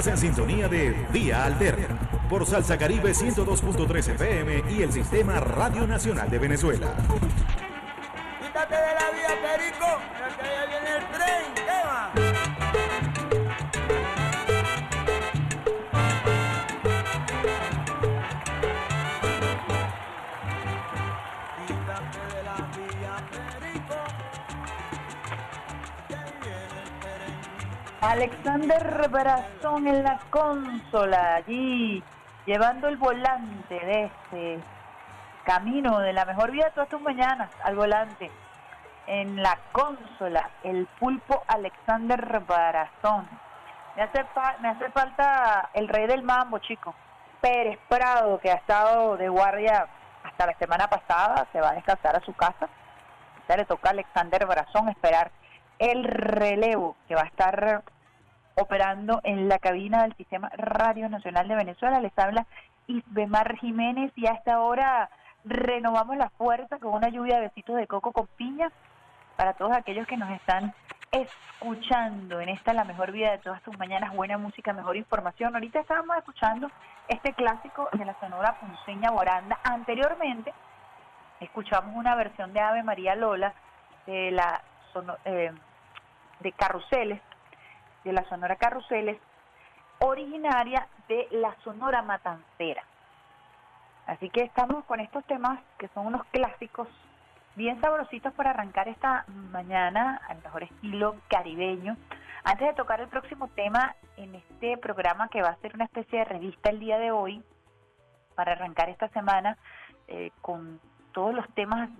Estás en sintonía de Vía Alterna por Salsa Caribe 102.3 FM y el Sistema Radio Nacional de Venezuela. Alexander Brazón en la consola, allí llevando el volante de este camino de la mejor vida todas tus mañanas al volante. En la consola, el pulpo Alexander Barazón. Me hace, me hace falta el rey del mambo, chico. Pérez Prado, que ha estado de guardia hasta la semana pasada, se va a descansar a su casa. Ya le toca a Alexander Brazón esperar el relevo que va a estar operando en la cabina del Sistema Radio Nacional de Venezuela. Les habla Isbemar Jiménez y a esta hora renovamos la fuerza con una lluvia de besitos de coco con piña para todos aquellos que nos están escuchando en esta la mejor vida de todas tus mañanas, buena música, mejor información. Ahorita estábamos escuchando este clásico de la Sonora Ponceña Boranda. Anteriormente escuchamos una versión de Ave María Lola de la eh, de Carruseles, de la Sonora Carruseles, originaria de la Sonora Matancera. Así que estamos con estos temas que son unos clásicos bien sabrositos para arrancar esta mañana al mejor estilo caribeño. Antes de tocar el próximo tema en este programa que va a ser una especie de revista el día de hoy, para arrancar esta semana eh, con todos los temas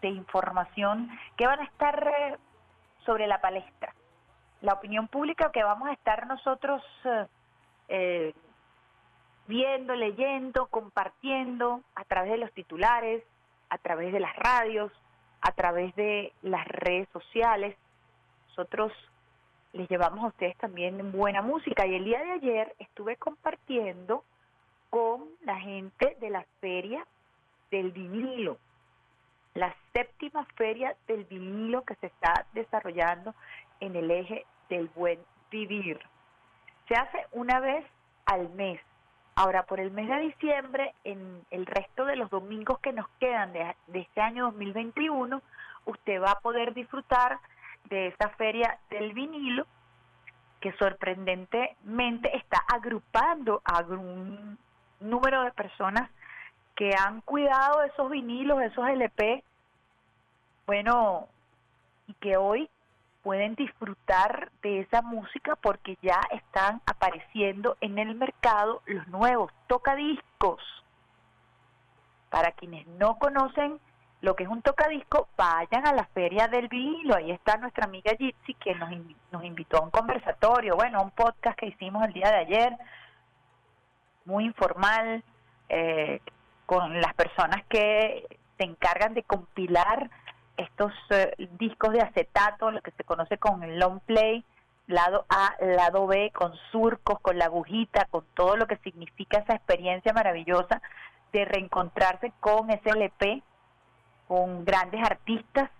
de información que van a estar eh, sobre la palestra. La opinión pública que vamos a estar nosotros eh, eh, viendo, leyendo, compartiendo a través de los titulares, a través de las radios, a través de las redes sociales. Nosotros les llevamos a ustedes también buena música y el día de ayer estuve compartiendo con la gente de la feria del vinilo, la séptima feria del vinilo que se está desarrollando en el eje del buen vivir. Se hace una vez al mes. Ahora, por el mes de diciembre, en el resto de los domingos que nos quedan de, de este año 2021, usted va a poder disfrutar de esa feria del vinilo que sorprendentemente está agrupando a un número de personas que han cuidado esos vinilos, esos LP, bueno, y que hoy pueden disfrutar de esa música porque ya están apareciendo en el mercado los nuevos tocadiscos. Para quienes no conocen lo que es un tocadisco, vayan a la feria del vinilo. Ahí está nuestra amiga Gypsy que nos, nos invitó a un conversatorio, bueno, a un podcast que hicimos el día de ayer, muy informal, eh, con las personas que se encargan de compilar estos eh, discos de acetato, lo que se conoce con el long play, lado A, lado B, con surcos, con la agujita, con todo lo que significa esa experiencia maravillosa de reencontrarse con ese LP, con grandes artistas.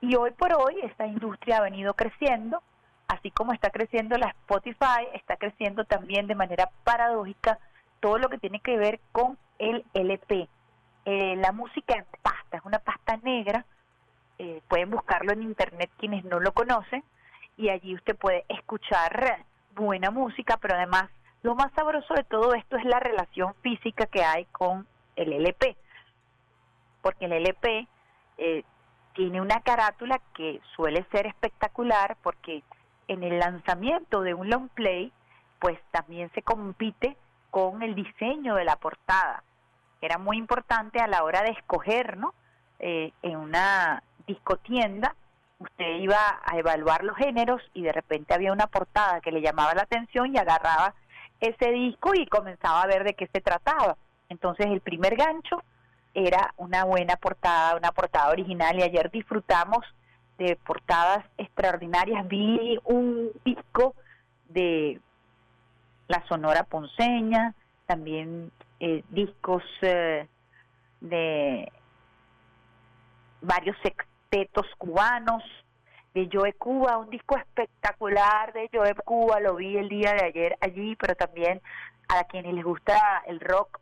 Y hoy por hoy esta industria ha venido creciendo, así como está creciendo la Spotify, está creciendo también de manera paradójica todo lo que tiene que ver con el LP. Eh, la música en pasta, es una pasta negra, eh, pueden buscarlo en internet quienes no lo conocen y allí usted puede escuchar buena música, pero además lo más sabroso de todo esto es la relación física que hay con el LP, porque el LP eh, tiene una carátula que suele ser espectacular porque en el lanzamiento de un long play pues también se compite con el diseño de la portada, era muy importante a la hora de escoger, ¿no? Eh, en una discotienda, usted iba a evaluar los géneros y de repente había una portada que le llamaba la atención y agarraba ese disco y comenzaba a ver de qué se trataba. Entonces el primer gancho era una buena portada, una portada original y ayer disfrutamos de portadas extraordinarias. Vi un disco de la Sonora Ponceña, también eh, discos eh, de varios sextetos cubanos, de Joe Cuba, un disco espectacular de Joe Cuba, lo vi el día de ayer allí, pero también a quienes les gusta el rock,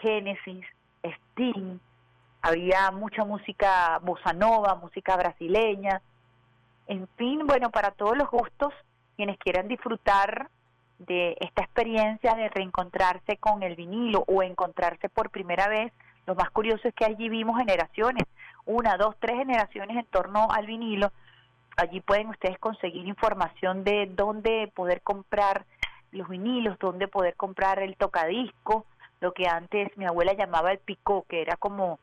Genesis, Sting, había mucha música bossa nova, música brasileña, en fin, bueno, para todos los gustos, quienes quieran disfrutar de esta experiencia de reencontrarse con el vinilo o encontrarse por primera vez, lo más curioso es que allí vimos generaciones, una, dos, tres generaciones en torno al vinilo. Allí pueden ustedes conseguir información de dónde poder comprar los vinilos, dónde poder comprar el tocadisco, lo que antes mi abuela llamaba el picó, que era como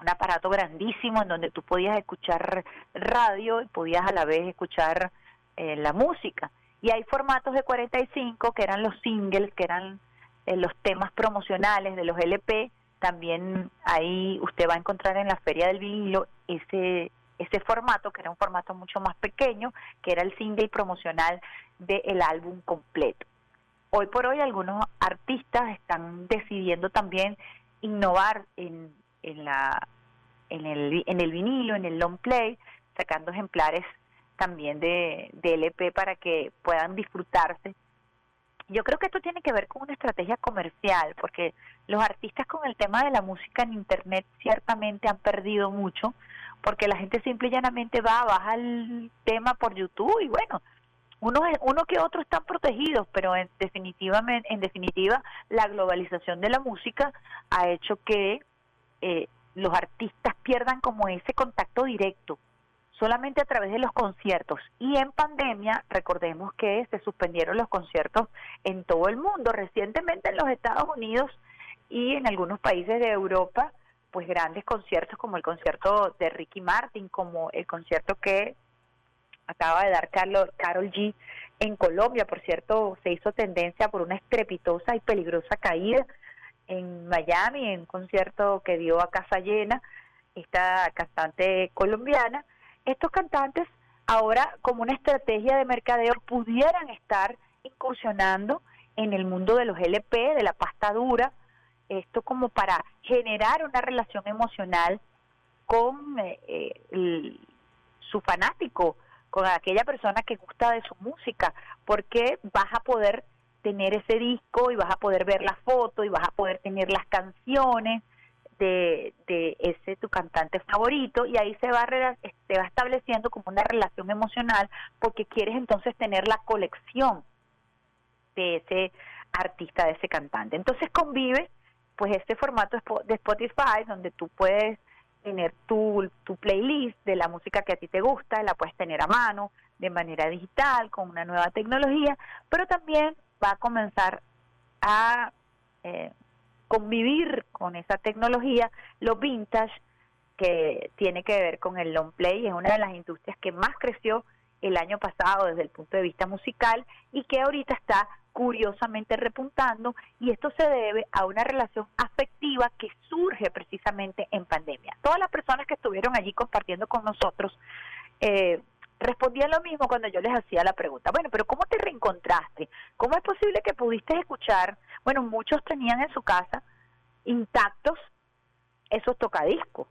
un aparato grandísimo en donde tú podías escuchar radio y podías a la vez escuchar eh, la música. Y hay formatos de 45 que eran los singles, que eran eh, los temas promocionales de los LP. También ahí usted va a encontrar en la Feria del Vinilo ese, ese formato, que era un formato mucho más pequeño, que era el single promocional del álbum completo. Hoy por hoy algunos artistas están decidiendo también innovar en, en, la, en, el, en el vinilo, en el long play, sacando ejemplares también de, de LP para que puedan disfrutarse. Yo creo que esto tiene que ver con una estrategia comercial, porque los artistas con el tema de la música en Internet ciertamente han perdido mucho, porque la gente simple y llanamente va, baja el tema por YouTube y bueno, uno, uno que otro están protegidos, pero en, definitivamente, en definitiva la globalización de la música ha hecho que eh, los artistas pierdan como ese contacto directo solamente a través de los conciertos. Y en pandemia, recordemos que se suspendieron los conciertos en todo el mundo, recientemente en los Estados Unidos y en algunos países de Europa, pues grandes conciertos como el concierto de Ricky Martin, como el concierto que acaba de dar Carol G en Colombia, por cierto, se hizo tendencia por una estrepitosa y peligrosa caída en Miami, en un concierto que dio a casa llena esta cantante colombiana estos cantantes ahora como una estrategia de mercadeo pudieran estar incursionando en el mundo de los LP, de la pasta dura, esto como para generar una relación emocional con eh, eh, su fanático, con aquella persona que gusta de su música, porque vas a poder tener ese disco y vas a poder ver la foto y vas a poder tener las canciones de, de ese tu cantante favorito y ahí se va, se va estableciendo como una relación emocional porque quieres entonces tener la colección de ese artista, de ese cantante. Entonces convive pues este formato de Spotify donde tú puedes tener tu, tu playlist de la música que a ti te gusta, la puedes tener a mano de manera digital con una nueva tecnología, pero también va a comenzar a eh, convivir con esa tecnología, lo vintage que tiene que ver con el long play, es una de las industrias que más creció el año pasado desde el punto de vista musical y que ahorita está curiosamente repuntando y esto se debe a una relación afectiva que surge precisamente en pandemia. Todas las personas que estuvieron allí compartiendo con nosotros eh, respondían lo mismo cuando yo les hacía la pregunta, bueno, pero ¿cómo te reencontraste? ¿Cómo es posible que pudiste escuchar? Bueno, muchos tenían en su casa intactos esos tocadiscos.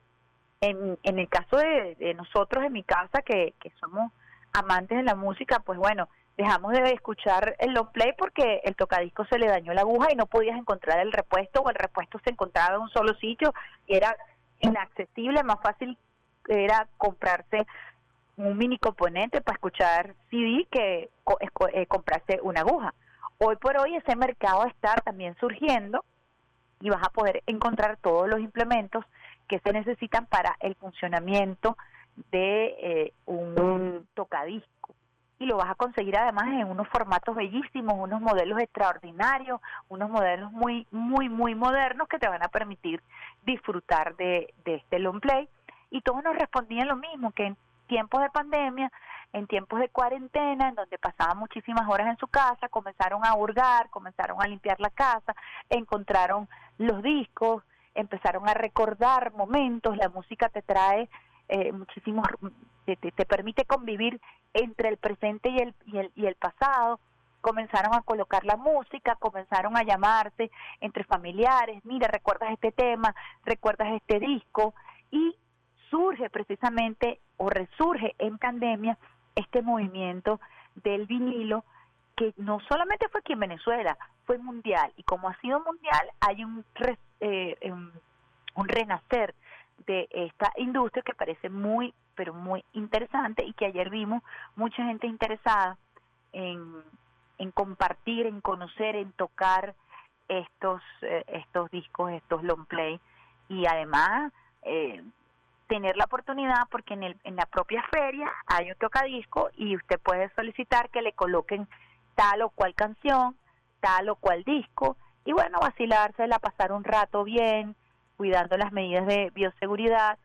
En, en el caso de, nosotros, en mi casa, que, que somos amantes de la música, pues bueno, dejamos de escuchar el long play porque el tocadisco se le dañó la aguja y no podías encontrar el repuesto o el repuesto se encontraba en un solo sitio y era inaccesible, más fácil era comprarse un mini componente para escuchar CD que eh, comprarse una aguja. Hoy por hoy ese mercado está también surgiendo y vas a poder encontrar todos los implementos que se necesitan para el funcionamiento de eh, un tocadisco y lo vas a conseguir además en unos formatos bellísimos, unos modelos extraordinarios, unos modelos muy muy muy modernos que te van a permitir disfrutar de, de este long play y todos nos respondían lo mismo que tiempos de pandemia, en tiempos de cuarentena, en donde pasaban muchísimas horas en su casa, comenzaron a hurgar, comenzaron a limpiar la casa, encontraron los discos, empezaron a recordar momentos, la música te trae eh, muchísimos, te, te, permite convivir entre el presente y el, y el, y el pasado, comenzaron a colocar la música, comenzaron a llamarse entre familiares, mira, recuerdas este tema, recuerdas este disco, y surge precisamente o resurge en pandemia este movimiento del vinilo que no solamente fue aquí en Venezuela, fue mundial. Y como ha sido mundial hay un, eh, em, un renacer de esta industria que parece muy, pero muy interesante y que ayer vimos mucha gente interesada en, en compartir, en conocer, en tocar estos, eh, estos discos, estos long play. Y además eh, tener la oportunidad porque en, el, en la propia feria hay un tocadisco y usted puede solicitar que le coloquen tal o cual canción, tal o cual disco y bueno, vacilársela, pasar un rato bien, cuidando las medidas de bioseguridad,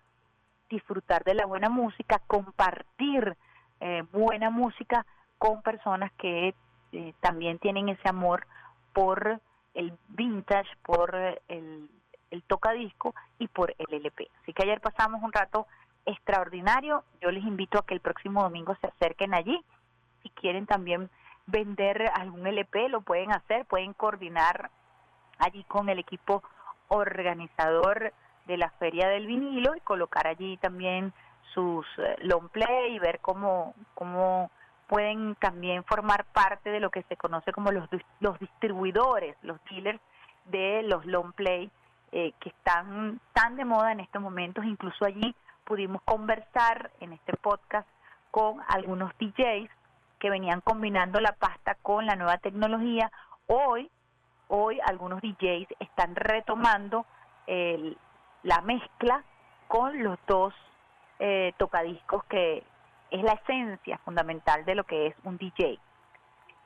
disfrutar de la buena música, compartir eh, buena música con personas que eh, también tienen ese amor por el vintage, por el, el tocadisco y por el LP. Así que ayer pasamos un rato extraordinario. Yo les invito a que el próximo domingo se acerquen allí. Si quieren también vender algún LP, lo pueden hacer, pueden coordinar allí con el equipo organizador de la Feria del Vinilo y colocar allí también sus eh, long play y ver cómo, cómo pueden también formar parte de lo que se conoce como los, los distribuidores, los dealers de los long play eh, que están tan de moda en estos momentos. Incluso allí pudimos conversar en este podcast con algunos DJs que venían combinando la pasta con la nueva tecnología. Hoy, hoy algunos DJs están retomando la mezcla con los dos eh, tocadiscos que es la esencia fundamental de lo que es un DJ.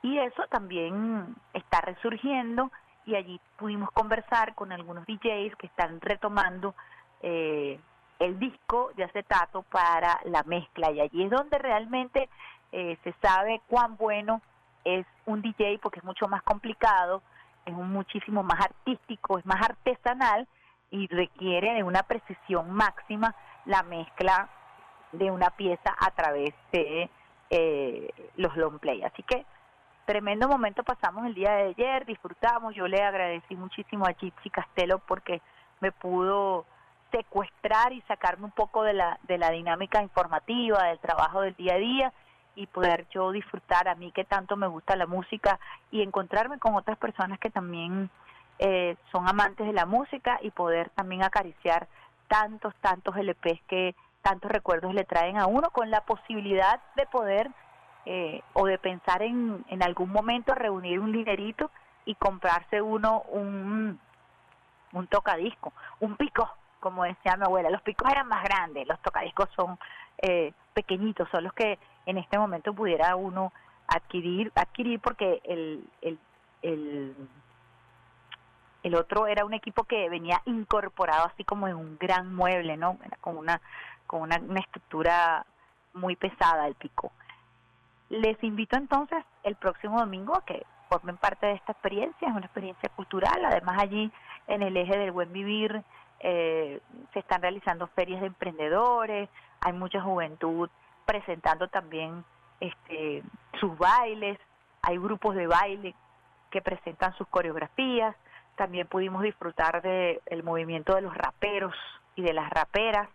Y eso también está resurgiendo y allí pudimos conversar con algunos DJs que están retomando eh, el disco de acetato para la mezcla y allí es donde realmente eh, se sabe cuán bueno es un DJ porque es mucho más complicado, es un muchísimo más artístico, es más artesanal y requiere de una precisión máxima la mezcla de una pieza a través de eh, los long play. Así que tremendo momento pasamos el día de ayer, disfrutamos, yo le agradecí muchísimo a Gypsy Castelo porque me pudo secuestrar y sacarme un poco de la, de la dinámica informativa, del trabajo del día a día y poder yo disfrutar a mí que tanto me gusta la música y encontrarme con otras personas que también eh, son amantes de la música y poder también acariciar tantos, tantos LPs que tantos recuerdos le traen a uno con la posibilidad de poder eh, o de pensar en, en algún momento reunir un dinerito y comprarse uno un, un tocadisco, un pico, como decía mi abuela. Los picos eran más grandes, los tocadiscos son eh, pequeñitos, son los que en este momento pudiera uno adquirir, adquirir porque el, el, el, el otro era un equipo que venía incorporado así como en un gran mueble, ¿no? Con una con una, estructura muy pesada el pico. Les invito entonces el próximo domingo a que formen parte de esta experiencia, es una experiencia cultural, además allí en el eje del buen vivir eh, se están realizando ferias de emprendedores, hay mucha juventud presentando también este, sus bailes, hay grupos de baile que presentan sus coreografías, también pudimos disfrutar del el movimiento de los raperos y de las raperas,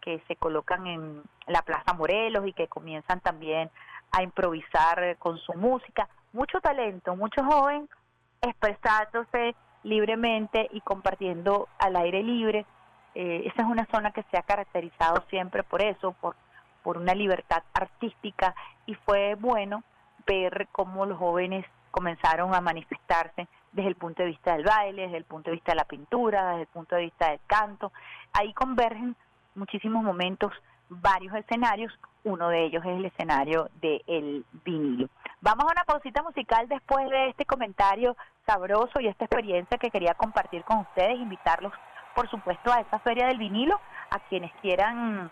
que se colocan en la Plaza Morelos y que comienzan también a improvisar con su música. Mucho talento, mucho joven expresándose libremente y compartiendo al aire libre. Eh, esa es una zona que se ha caracterizado siempre por eso, por, por una libertad artística y fue bueno ver cómo los jóvenes comenzaron a manifestarse desde el punto de vista del baile, desde el punto de vista de la pintura, desde el punto de vista del canto. Ahí convergen muchísimos momentos, varios escenarios, uno de ellos es el escenario del el vinilo. Vamos a una pausita musical después de este comentario sabroso y esta experiencia que quería compartir con ustedes, invitarlos por supuesto a esa feria del vinilo, a quienes quieran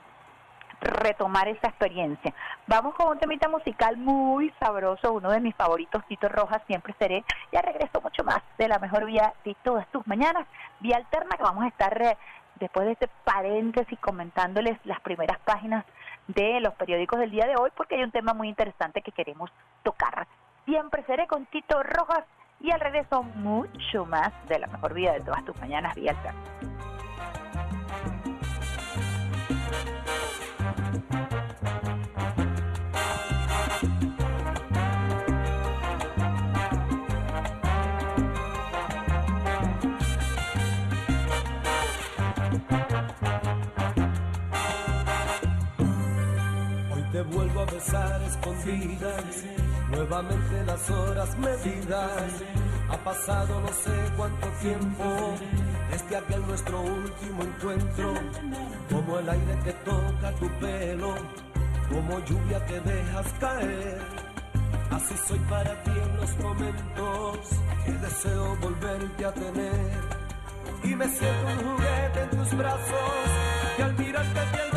retomar esa experiencia. Vamos con un temita musical muy sabroso, uno de mis favoritos, Tito Rojas, siempre seré. Ya regreso mucho más de la mejor vía de todas tus mañanas, vía alterna que vamos a estar eh, después de este paréntesis comentándoles las primeras páginas de los periódicos del día de hoy porque hay un tema muy interesante que queremos tocar. Siempre seré con Tito Rojas y al regreso mucho más de la mejor vida de todas tus mañanas vía Te vuelvo a besar escondidas, nuevamente las horas medidas. Ha pasado no sé cuánto tiempo desde aquel nuestro último encuentro. Como el aire que toca tu pelo, como lluvia que dejas caer. Así soy para ti en los momentos que deseo volverte a tener. Y me siento un juguete en tus brazos y al mirarte pierdo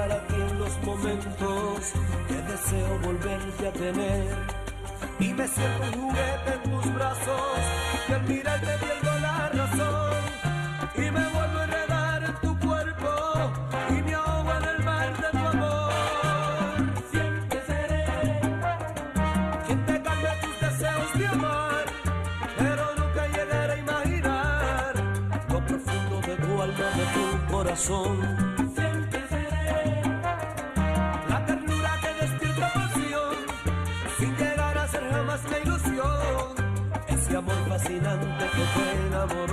estar aquí en los momentos que deseo volverte a tener. Y me siento un juguete en tus brazos y al mirarte pierdo la razón. Y me vuelvo a enredar en tu cuerpo y me ahogo en el mar de tu amor. Siempre seré quien te cambie tus deseos de amar, pero nunca llegaré a imaginar lo profundo de tu alma, de tu corazón trouble.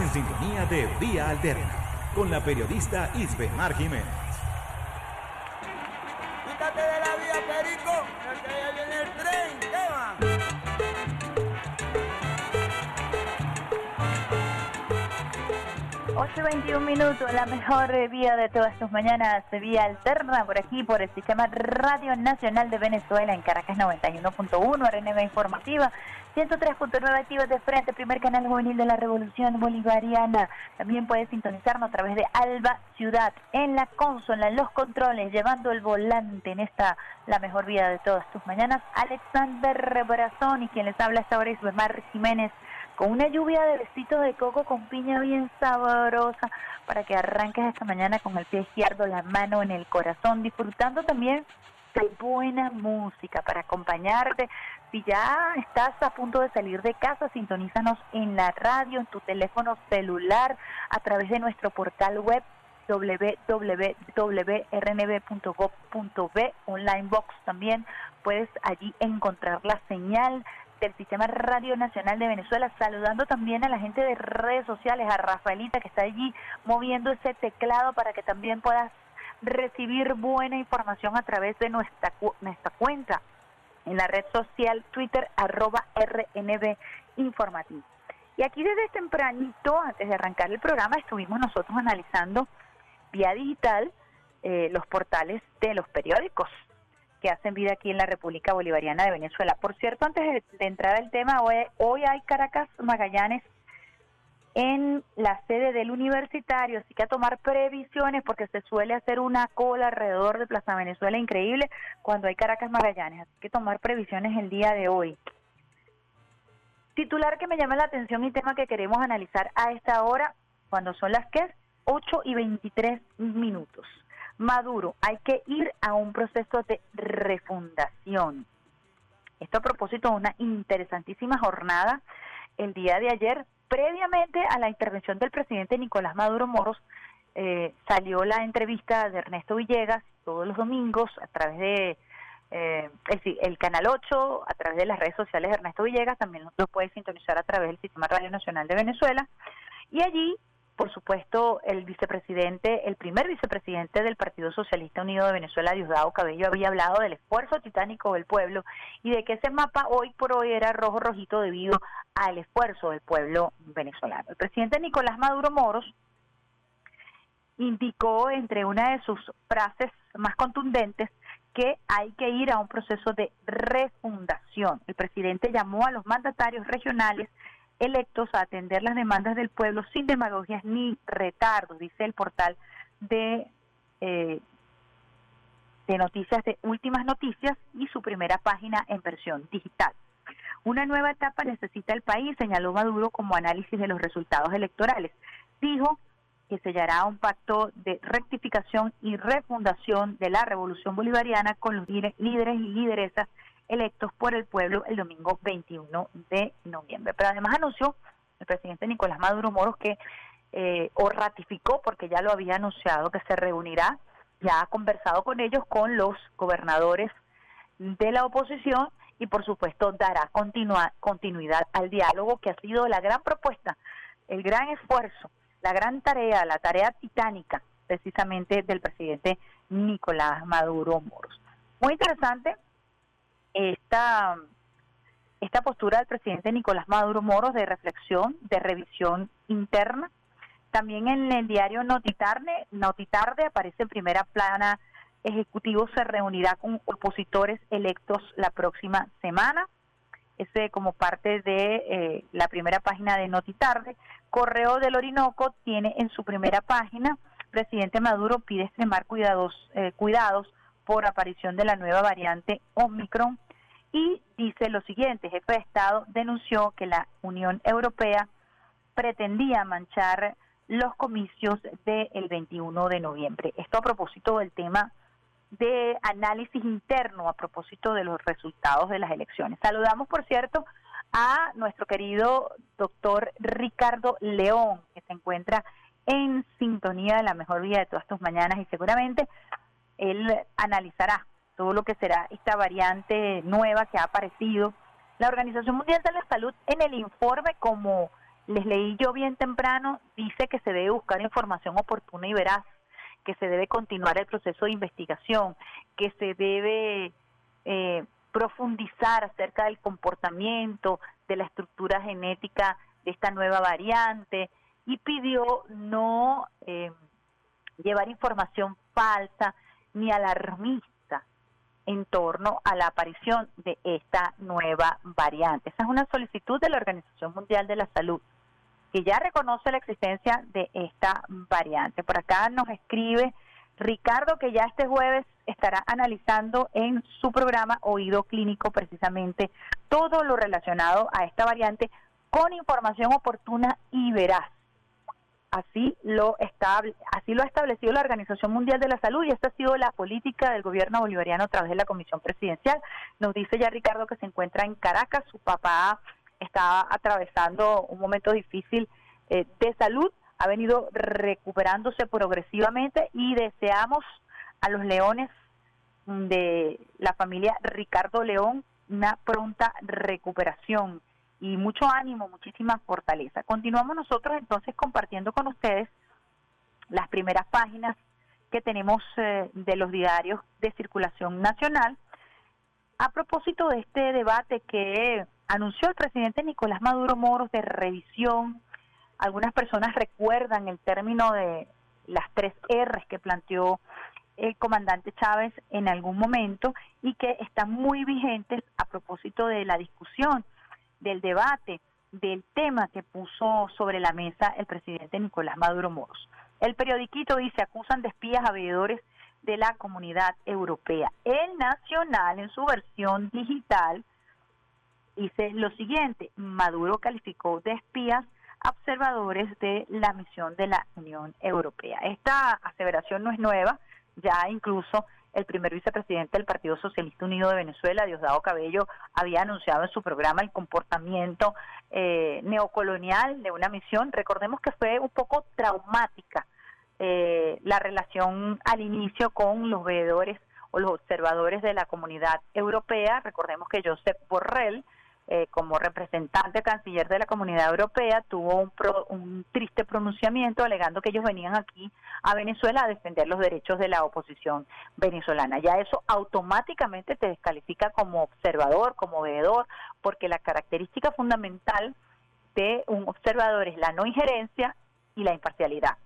En sintonía de Vía Alterna con la periodista Isbe Mar Jiménez. Quítate de la vía, Perico, que ya viene el tren, tema. Ocho veintiún minutos, la mejor vía de todas tus mañanas, vía alterna por aquí, por el Sistema Radio Nacional de Venezuela, en Caracas 91.1, RNB Informativa, 103.9 activos de frente, primer canal juvenil de la Revolución Bolivariana. También puedes sintonizarnos a través de Alba Ciudad, en la consola, en los controles, llevando el volante en esta, la mejor vía de todas tus mañanas. Alexander Brazón y quien les habla esta hora es Mar Jiménez con una lluvia de besitos de coco con piña bien sabrosa para que arranques esta mañana con el pie izquierdo, la mano en el corazón, disfrutando también de buena música para acompañarte. Si ya estás a punto de salir de casa, sintonízanos en la radio, en tu teléfono celular, a través de nuestro portal web www.rnb.gov.b, online box. También, puedes allí encontrar la señal del Sistema Radio Nacional de Venezuela, saludando también a la gente de redes sociales, a Rafaelita que está allí moviendo ese teclado para que también puedas recibir buena información a través de nuestra, nuestra cuenta en la red social Twitter arroba RNB Informativo. Y aquí desde tempranito, antes de arrancar el programa, estuvimos nosotros analizando vía digital eh, los portales de los periódicos que hacen vida aquí en la República Bolivariana de Venezuela. Por cierto, antes de, entrar al tema, hoy, hoy hay Caracas Magallanes en la sede del universitario, así que a tomar previsiones porque se suele hacer una cola alrededor de Plaza Venezuela increíble cuando hay Caracas Magallanes, así que tomar previsiones el día de hoy. Titular que me llama la atención y tema que queremos analizar a esta hora, cuando son las que 8 y 23 minutos. Maduro, hay que ir a un proceso de refundación. Esto a propósito de una interesantísima jornada el día de ayer, previamente a la intervención del presidente Nicolás Maduro Moros, eh, salió la entrevista de Ernesto Villegas todos los domingos a través de eh, el, el, Canal 8, a través de las redes sociales de Ernesto Villegas, también lo puede sintonizar a través del Sistema Radio Nacional de Venezuela. Y allí por supuesto, el vicepresidente, el primer vicepresidente del Partido Socialista Unido de Venezuela, Diosdado Cabello, había hablado del esfuerzo titánico del pueblo y de que ese mapa hoy por hoy era rojo rojito debido al esfuerzo del pueblo venezolano. El presidente Nicolás Maduro Moros indicó entre una de sus frases más contundentes que hay que ir a un proceso de refundación. El presidente llamó a los mandatarios regionales electos a atender las demandas del pueblo sin demagogias ni retardos, dice el portal de, eh, de noticias de Últimas Noticias y su primera página en versión digital. Una nueva etapa necesita el país, señaló Maduro como análisis de los resultados electorales. Dijo que sellará un pacto de rectificación y refundación de la revolución bolivariana con los líderes y lideresas electos por el pueblo el domingo 21 de noviembre. Pero además anunció el presidente Nicolás Maduro Moros que, eh, o ratificó, porque ya lo había anunciado, que se reunirá, ya ha conversado con ellos, con los gobernadores de la oposición y por supuesto dará continuidad al diálogo que ha sido la gran propuesta, el gran esfuerzo, la gran tarea, la tarea titánica precisamente del presidente Nicolás Maduro Moros. Muy interesante esta, esta postura del presidente Nicolás Maduro Moros de reflexión, de revisión interna. También en el diario Notitarde, Notitarde aparece en primera plana, Ejecutivo se reunirá con opositores electos la próxima semana. Ese como parte de eh, la primera página de Notitarde. Correo del Orinoco tiene en su primera página, presidente Maduro pide extremar cuidados, eh, cuidados por aparición de la nueva variante Omicron y dice lo siguiente, jefe de Estado denunció que la Unión Europea pretendía manchar los comicios del 21 de noviembre. Esto a propósito del tema de análisis interno, a propósito de los resultados de las elecciones. Saludamos, por cierto, a nuestro querido doctor Ricardo León, que se encuentra en sintonía de la mejor vida de todas tus mañanas y seguramente él analizará todo lo que será esta variante nueva que ha aparecido. La Organización Mundial de la Salud en el informe, como les leí yo bien temprano, dice que se debe buscar información oportuna y veraz, que se debe continuar el proceso de investigación, que se debe eh, profundizar acerca del comportamiento, de la estructura genética de esta nueva variante, y pidió no eh, llevar información falsa ni alarmista en torno a la aparición de esta nueva variante. Esa es una solicitud de la Organización Mundial de la Salud, que ya reconoce la existencia de esta variante. Por acá nos escribe Ricardo, que ya este jueves estará analizando en su programa Oído Clínico precisamente todo lo relacionado a esta variante con información oportuna y veraz. Así lo, así lo ha establecido la Organización Mundial de la Salud y esta ha sido la política del gobierno bolivariano a través de la Comisión Presidencial. Nos dice ya Ricardo que se encuentra en Caracas, su papá está atravesando un momento difícil eh, de salud, ha venido recuperándose progresivamente y deseamos a los leones de la familia Ricardo León una pronta recuperación y mucho ánimo, muchísima fortaleza. Continuamos nosotros entonces compartiendo con ustedes las primeras páginas que tenemos eh, de los diarios de circulación nacional a propósito de este debate que anunció el presidente Nicolás Maduro Moros de revisión. Algunas personas recuerdan el término de las tres R's que planteó el comandante Chávez en algún momento y que están muy vigentes a propósito de la discusión del debate del tema que puso sobre la mesa el presidente Nicolás Maduro Moros. El periodiquito dice, acusan de espías a veedores de la comunidad europea. El Nacional, en su versión digital, dice lo siguiente, Maduro calificó de espías a observadores de la misión de la Unión Europea. Esta aseveración no es nueva, ya incluso el primer vicepresidente del Partido Socialista Unido de Venezuela, Diosdado Cabello, había anunciado en su programa el comportamiento eh, neocolonial de una misión. Recordemos que fue un poco traumática eh, la relación al inicio con los veedores o los observadores de la comunidad europea. Recordemos que Josep Borrell, eh, como representante canciller de la Comunidad Europea, tuvo un, un triste pronunciamiento alegando que ellos venían aquí a Venezuela a defender los derechos de la oposición venezolana. Ya eso automáticamente te descalifica como observador, como veedor, porque la característica fundamental de un observador es la no injerencia y la imparcialidad.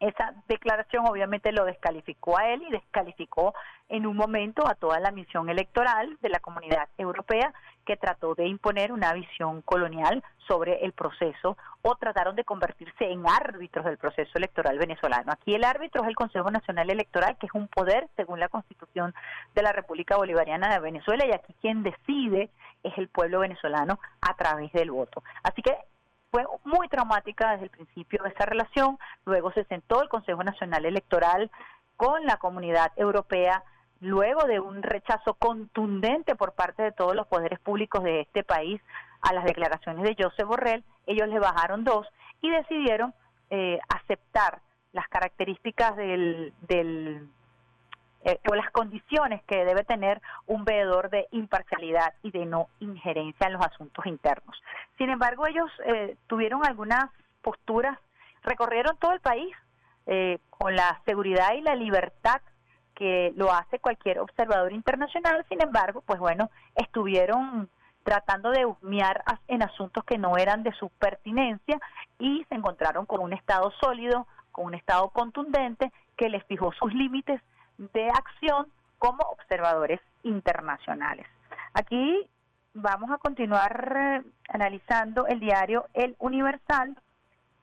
Esa declaración obviamente lo descalificó a él y descalificó en un momento a toda la misión electoral de la comunidad europea que trató de imponer una visión colonial sobre el proceso o trataron de convertirse en árbitros del proceso electoral venezolano. Aquí el árbitro es el Consejo Nacional Electoral, que es un poder según la Constitución de la República Bolivariana de Venezuela y aquí quien decide es el pueblo venezolano a través del voto. Así que fue muy traumática desde el principio de esa relación. Luego se sentó el Consejo Nacional Electoral con la comunidad europea luego de un rechazo contundente por parte de todos los poderes públicos de este país a las declaraciones de José Borrell, ellos le bajaron dos y decidieron eh, aceptar las características del, del eh, o las condiciones que debe tener un veedor de imparcialidad y de no injerencia en los asuntos internos. Sin embargo, ellos eh, tuvieron algunas posturas, recorrieron todo el país eh, con la seguridad y la libertad que lo hace cualquier observador internacional, sin embargo, pues bueno, estuvieron tratando de humear en asuntos que no eran de su pertinencia y se encontraron con un Estado sólido, con un Estado contundente que les fijó sus límites de acción como observadores internacionales. Aquí vamos a continuar eh, analizando el diario El Universal.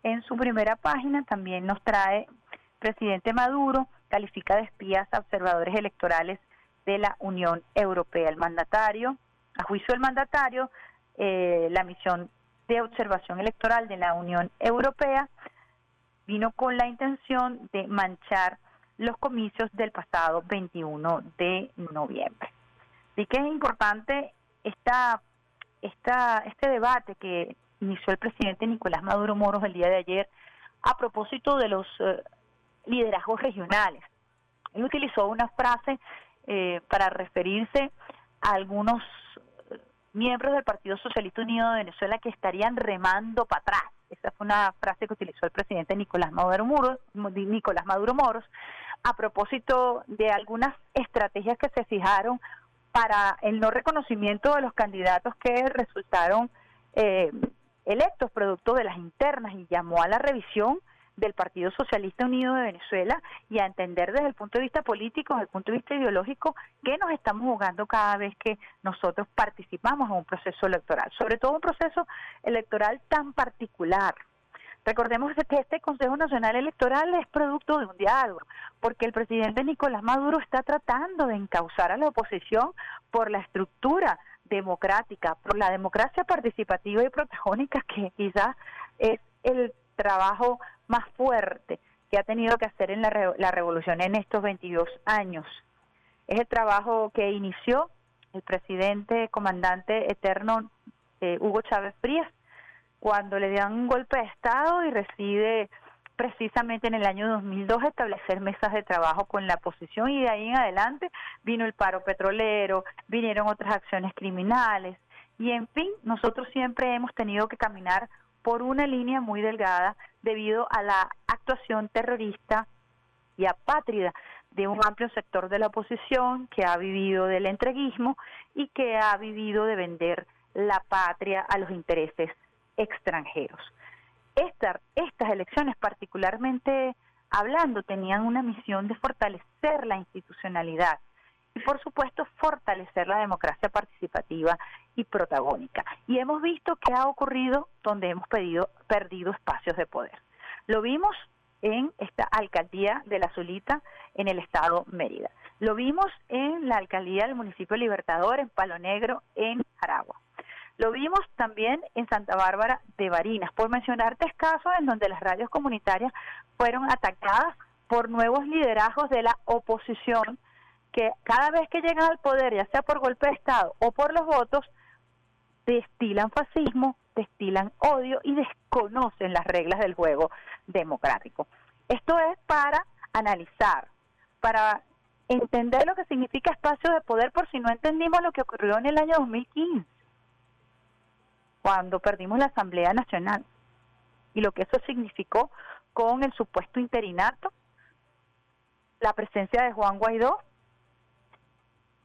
En su primera página también nos trae presidente Maduro califica de espías a observadores electorales de la Unión Europea. El mandatario, a juicio del mandatario, eh, la misión de observación electoral de la Unión Europea vino con la intención de manchar los comicios del pasado 21 de noviembre. Así que es importante esta, esta, este debate que inició el presidente Nicolás Maduro Moros el día de ayer a propósito de los eh, liderazgos regionales. Él utilizó una frase eh, para referirse a algunos miembros del Partido Socialista Unido de Venezuela que estarían remando para atrás. Esa fue una frase que utilizó el presidente Nicolás Maduro Moros, Nicolás Maduro Moros a propósito de algunas estrategias que se fijaron para el no reconocimiento de los candidatos que resultaron eh, electos producto de las internas y llamó a la revisión del Partido Socialista Unido de Venezuela y a entender desde el punto de vista político, desde el punto de vista ideológico, qué nos estamos jugando cada vez que nosotros participamos en un proceso electoral, sobre todo un proceso electoral tan particular. Recordemos que este Consejo Nacional Electoral es producto de un diálogo, porque el presidente Nicolás Maduro está tratando de encauzar a la oposición por la estructura democrática, por la democracia participativa y protagónica que quizás es el trabajo más fuerte que ha tenido que hacer en la, la revolución en estos 22 años. Es el trabajo que inició el presidente comandante eterno eh, Hugo Chávez Frías cuando le dan un golpe de Estado y recibe precisamente en el año 2002 establecer mesas de trabajo con la oposición y de ahí en adelante vino el paro petrolero, vinieron otras acciones criminales y en fin, nosotros siempre hemos tenido que caminar por una línea muy delgada debido a la actuación terrorista y apátrida de un amplio sector de la oposición que ha vivido del entreguismo y que ha vivido de vender la patria a los intereses extranjeros. estas elecciones particularmente hablando tenían una misión de fortalecer la institucionalidad y por supuesto fortalecer la democracia participativa y protagónica. Y hemos visto que ha ocurrido donde hemos pedido, perdido espacios de poder. Lo vimos en esta alcaldía de La Zulita en el estado Mérida. Lo vimos en la alcaldía del municipio Libertador, en Palo Negro, en Aragua. Lo vimos también en Santa Bárbara de Barinas, por mencionar tres casos en donde las radios comunitarias fueron atacadas por nuevos liderazgos de la oposición que cada vez que llegan al poder, ya sea por golpe de Estado o por los votos, destilan fascismo, destilan odio y desconocen las reglas del juego democrático. Esto es para analizar, para entender lo que significa espacio de poder por si no entendimos lo que ocurrió en el año 2015, cuando perdimos la Asamblea Nacional y lo que eso significó con el supuesto interinato, la presencia de Juan Guaidó,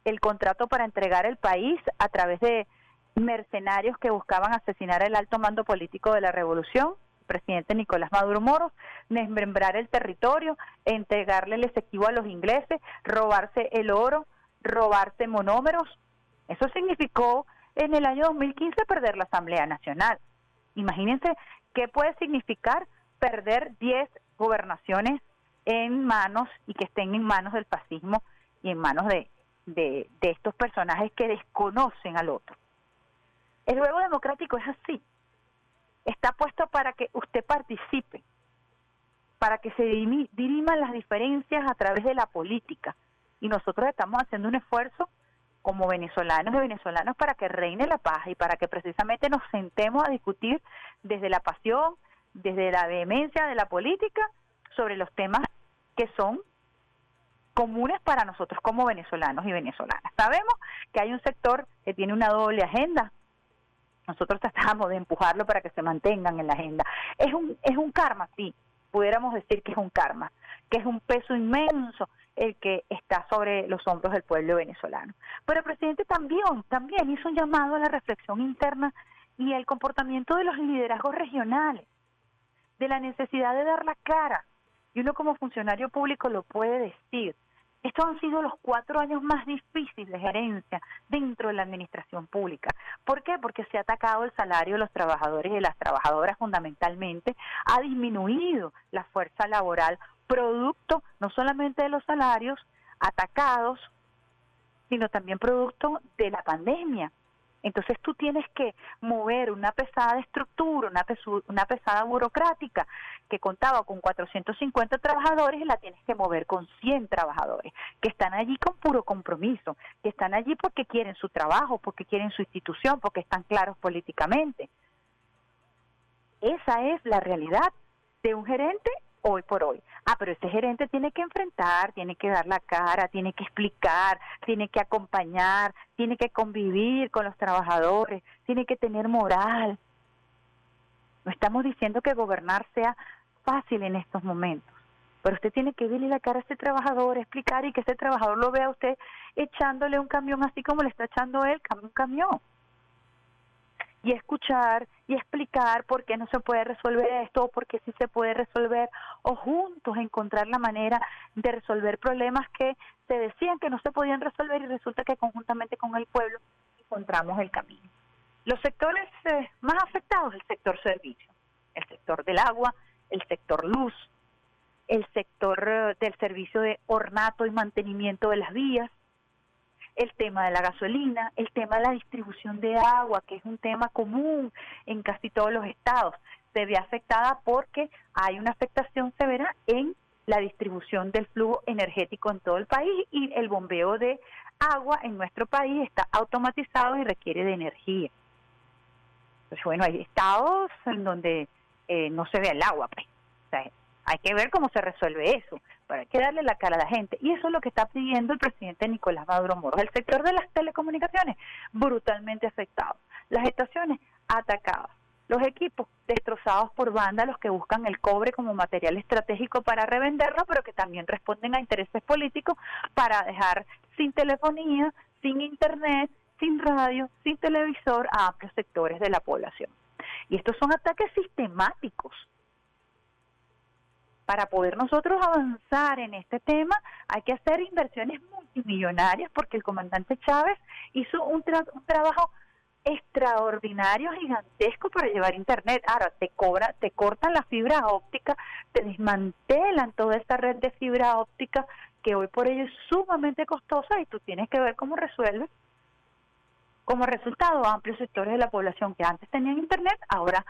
el contrato para entregar el país a través de mercenarios que buscaban asesinar el alto mando político de la revolución, el presidente Nicolás Maduro Moros, desmembrar el territorio, entregarle el efectivo a los ingleses, robarse el oro, robarse monómeros. Eso significó en el año 2015 perder la Asamblea Nacional. Imagínense qué puede significar perder 10 gobernaciones en manos y que estén en manos del fascismo y en manos de, de, de estos personajes que desconocen al otro. El juego democrático es así. Está puesto para que usted participe, para que se diriman las diferencias a través de la política. Y nosotros estamos haciendo un esfuerzo como venezolanos y venezolanos para que reine la paz y para que precisamente nos sentemos a discutir desde la pasión, desde la vehemencia de la política sobre los temas que son comunes para nosotros como venezolanos y venezolanas. Sabemos que hay un sector que tiene una doble agenda. Nosotros tratamos de empujarlo para que se mantengan en la agenda. Es un, es un karma, sí, pudiéramos decir que es un karma, que es un peso inmenso el que está sobre los hombros del pueblo venezolano. Pero el presidente también, también hizo un llamado a la reflexión interna y el comportamiento de los liderazgos regionales, de la necesidad de dar la cara. Y uno como funcionario público lo puede decir. Estos han sido los cuatro años más difíciles de gerencia dentro de la administración pública. ¿Por qué? Porque se ha atacado el salario de los trabajadores y de las trabajadoras fundamentalmente, ha disminuido la fuerza laboral producto no solamente de los salarios atacados, sino también producto de la pandemia. Entonces tú tienes que mover una pesada estructura, una, una pesada burocrática que contaba con 450 trabajadores y la tienes que mover con 100 trabajadores, que están allí con puro compromiso, que están allí porque quieren su trabajo, porque quieren su institución, porque están claros políticamente. Esa es la realidad de un gerente hoy por hoy. Ah, pero este gerente tiene que enfrentar, tiene que dar la cara, tiene que explicar, tiene que acompañar, tiene que convivir con los trabajadores, tiene que tener moral. No estamos diciendo que gobernar sea fácil en estos momentos, pero usted tiene que darle la cara a ese trabajador, explicar y que ese trabajador lo vea a usted echándole un camión así como le está echando él un camión. Y escuchar y explicar por qué no se puede resolver esto o por qué sí se puede resolver o juntos encontrar la manera de resolver problemas que se decían que no se podían resolver y resulta que conjuntamente con el pueblo encontramos el camino. Los sectores eh, más afectados, el sector servicio, el sector del agua, el sector luz, el sector eh, del servicio de ornato y mantenimiento de las vías, el tema de la gasolina, el tema de la distribución de agua, que es un tema común en casi todos los estados, se ve afectada porque hay una afectación severa en la distribución del flujo energético en todo el país y el bombeo de agua en nuestro país está automatizado y requiere de energía. Pues bueno, hay estados en donde eh, no se ve el agua, pues. O sea, hay que ver cómo se resuelve eso, pero hay que darle la cara a la gente. Y eso es lo que está pidiendo el presidente Nicolás Maduro Moros. El sector de las telecomunicaciones, brutalmente afectado. Las estaciones atacadas. Los equipos destrozados por vándalos que buscan el cobre como material estratégico para revenderlo, pero que también responden a intereses políticos para dejar sin telefonía, sin internet, sin radio, sin televisor a amplios sectores de la población. Y estos son ataques sistemáticos para poder nosotros avanzar en este tema hay que hacer inversiones multimillonarias porque el comandante Chávez hizo un, trabajo extraordinario, gigantesco para llevar internet. Ahora te cobra, te cortan la fibra óptica, te desmantelan toda esta red de fibra óptica que hoy por ello es sumamente costosa y tú tienes que ver cómo resuelves. Como resultado, amplios sectores de la población que antes tenían internet, ahora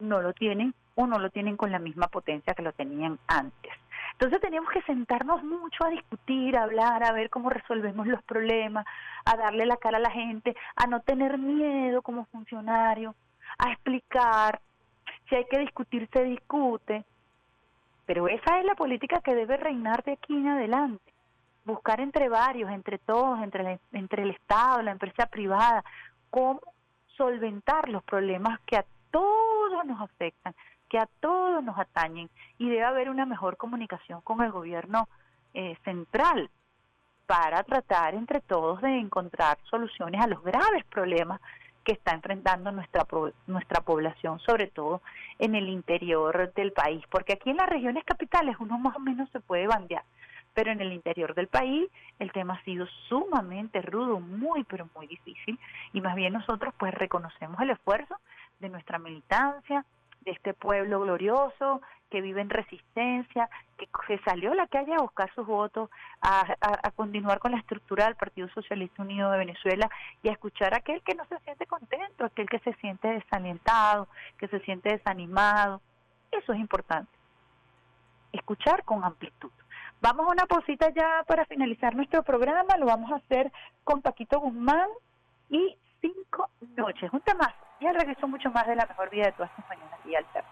no lo tienen o no lo tienen con la misma potencia que lo tenían antes. Entonces tenemos que sentarnos mucho a discutir, a hablar, a ver cómo resolvemos los problemas, a darle la cara a la gente, a no tener miedo como funcionario, a explicar. Si hay que discutir, se discute. Pero esa es la política que debe reinar de aquí en adelante. Buscar entre varios, entre todos, entre, entre el Estado, la empresa privada, cómo solventar los problemas que a todos nos afectan, que a todos nos atañen y debe haber una mejor comunicación con el gobierno eh, central para tratar entre todos de encontrar soluciones a los graves problemas que está enfrentando nuestra nuestra población, sobre todo en el interior del país, porque aquí en las regiones capitales uno más o menos se puede bandear, pero en el interior del país el tema ha sido sumamente rudo, muy pero muy difícil y más bien nosotros pues reconocemos el esfuerzo de nuestra militancia, de este pueblo glorioso que vive en resistencia, que se salió a la calle a buscar sus votos, a, a, continuar con la estructura del Partido Socialista Unido de Venezuela y a escuchar a aquel que no se siente contento, aquel que se siente desalentado, que se siente desanimado. Eso es importante. Escuchar con amplitud. Vamos a una posita ya para finalizar nuestro programa, lo vamos a hacer con Paquito Guzmán y cinco noches, un tema y al regreso mucho más de la mejor vida de todas tus mañanas y alternas. Déjame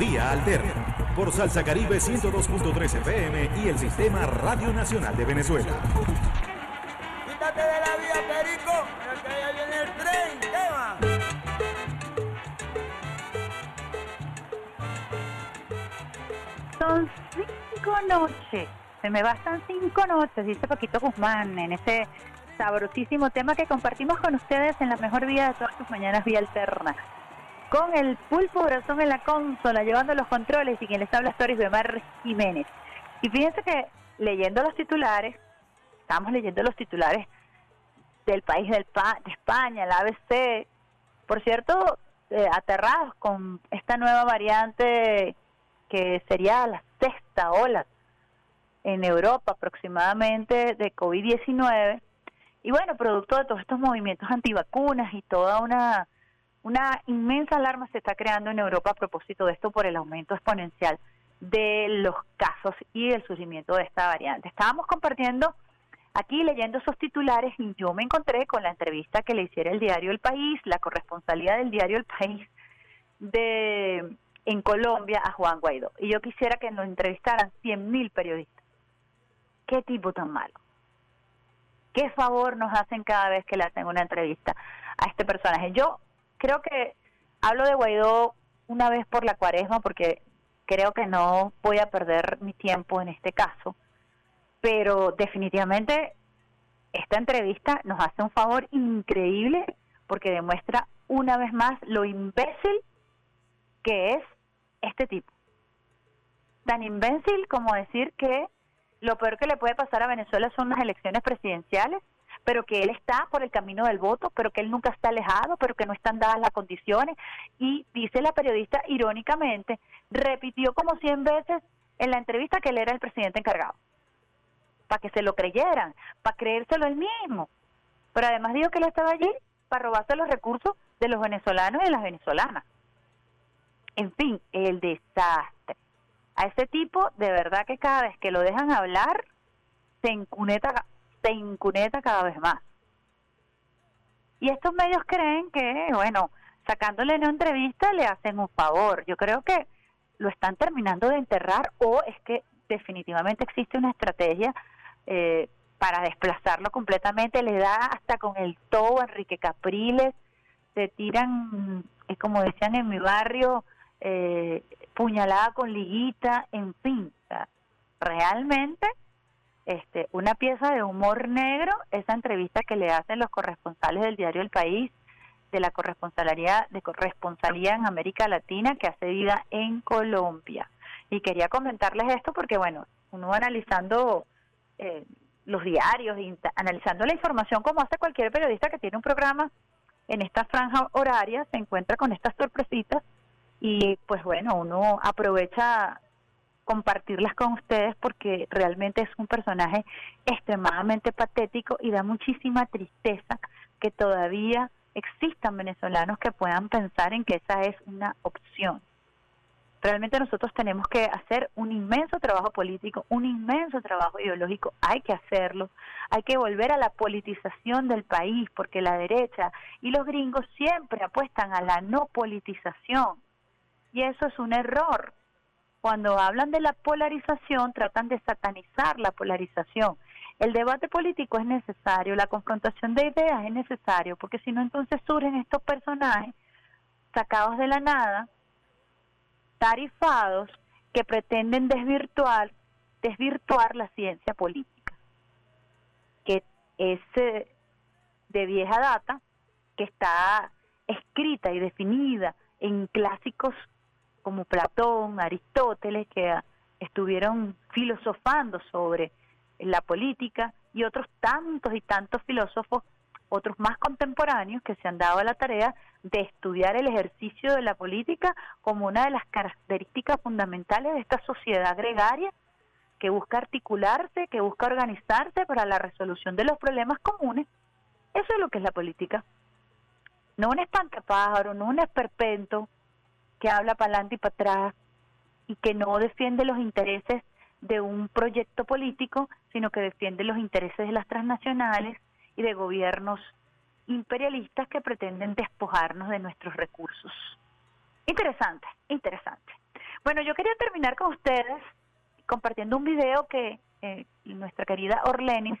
Vía Alterna por Salsa Caribe 102.3 FM y el Sistema Radio Nacional de Venezuela. Quítate de la vía, Perico, que ya viene el tren, ¿qué va? Son cinco noches. Se me bastan cinco noches, dice Paquito Guzmán, en ese sabrosísimo tema que compartimos con ustedes en la mejor vida de todas tus mañanas, vía alterna. Con el pulpo corazón en la consola, llevando los controles y quien les habla es Toris Bemar Jiménez. Y fíjense que leyendo los titulares, estamos leyendo los titulares del país del pa- de España, el ABC, por cierto, eh, aterrados con esta nueva variante que sería la sexta ola en Europa aproximadamente de COVID-19. Y bueno, producto de todos estos movimientos antivacunas y toda una, una inmensa alarma se está creando en Europa a propósito de esto por el aumento exponencial de los casos y el surgimiento de esta variante. Estábamos compartiendo aquí leyendo esos titulares y yo me encontré con la entrevista que le hiciera el diario El País, la corresponsalía del diario El País de en Colombia a Juan Guaidó. Y yo quisiera que nos entrevistaran 100.000 periodistas. ¿Qué tipo tan malo? ¿Qué favor nos hacen cada vez que le hacen una entrevista a este personaje? Yo creo que hablo de Guaidó una vez por la cuaresma porque creo que no voy a perder mi tiempo en este caso, pero definitivamente esta entrevista nos hace un favor increíble porque demuestra una vez más lo imbécil que es este tipo. Tan imbécil como decir que lo peor que le puede pasar a Venezuela son las elecciones presidenciales, pero que él está por el camino del voto, pero que él nunca está alejado, pero que no están dadas las condiciones. Y dice la periodista irónicamente, repitió como 100 veces en la entrevista que él era el presidente encargado, para que se lo creyeran, para creérselo él mismo. Pero además dijo que él estaba allí para robarse los recursos de los venezolanos y de las venezolanas. En fin, el desastre. A ese tipo, de verdad que cada vez que lo dejan hablar, se encuneta, se incuneta cada vez más. Y estos medios creen que, bueno, sacándole una entrevista le hacen un favor. Yo creo que lo están terminando de enterrar o es que definitivamente existe una estrategia eh, para desplazarlo completamente. Le da hasta con el todo Enrique Capriles, se tiran, es como decían en mi barrio, eh, puñalada con liguita, en fin, realmente este, una pieza de humor negro, esa entrevista que le hacen los corresponsales del diario El País, de la corresponsalía, de corresponsalía en América Latina que hace vida en Colombia. Y quería comentarles esto porque, bueno, uno analizando eh, los diarios, analizando la información como hace cualquier periodista que tiene un programa en esta franja horaria, se encuentra con estas sorpresitas y pues bueno, uno aprovecha compartirlas con ustedes porque realmente es un personaje extremadamente patético y da muchísima tristeza que todavía existan venezolanos que puedan pensar en que esa es una opción. Realmente nosotros tenemos que hacer un inmenso trabajo político, un inmenso trabajo ideológico, hay que hacerlo, hay que volver a la politización del país, porque la derecha y los gringos siempre apuestan a la no politización, y eso es un error. Cuando hablan de la polarización, tratan de satanizar la polarización. El debate político es necesario, la confrontación de ideas es necesario, porque si no entonces surgen estos personajes sacados de la nada, tarifados, que pretenden desvirtuar, desvirtuar la ciencia política, que es de vieja data, que está escrita y definida en clásicos como Platón, Aristóteles, que estuvieron filosofando sobre la política, y otros tantos y tantos filósofos, otros más contemporáneos, que se han dado a la tarea de estudiar el ejercicio de la política como una de las características fundamentales de esta sociedad gregaria que busca articularse, que busca organizarse para la resolución de los problemas comunes. Eso es lo que es la política. No un espantapájaro, no un esperpento, que habla para adelante y para atrás y que no defiende los intereses de un proyecto político, sino que defiende los intereses de las transnacionales y de gobiernos imperialistas que pretenden despojarnos de nuestros recursos. Interesante, interesante. Bueno, yo quería terminar con ustedes compartiendo un video que eh, nuestra querida Orlenis,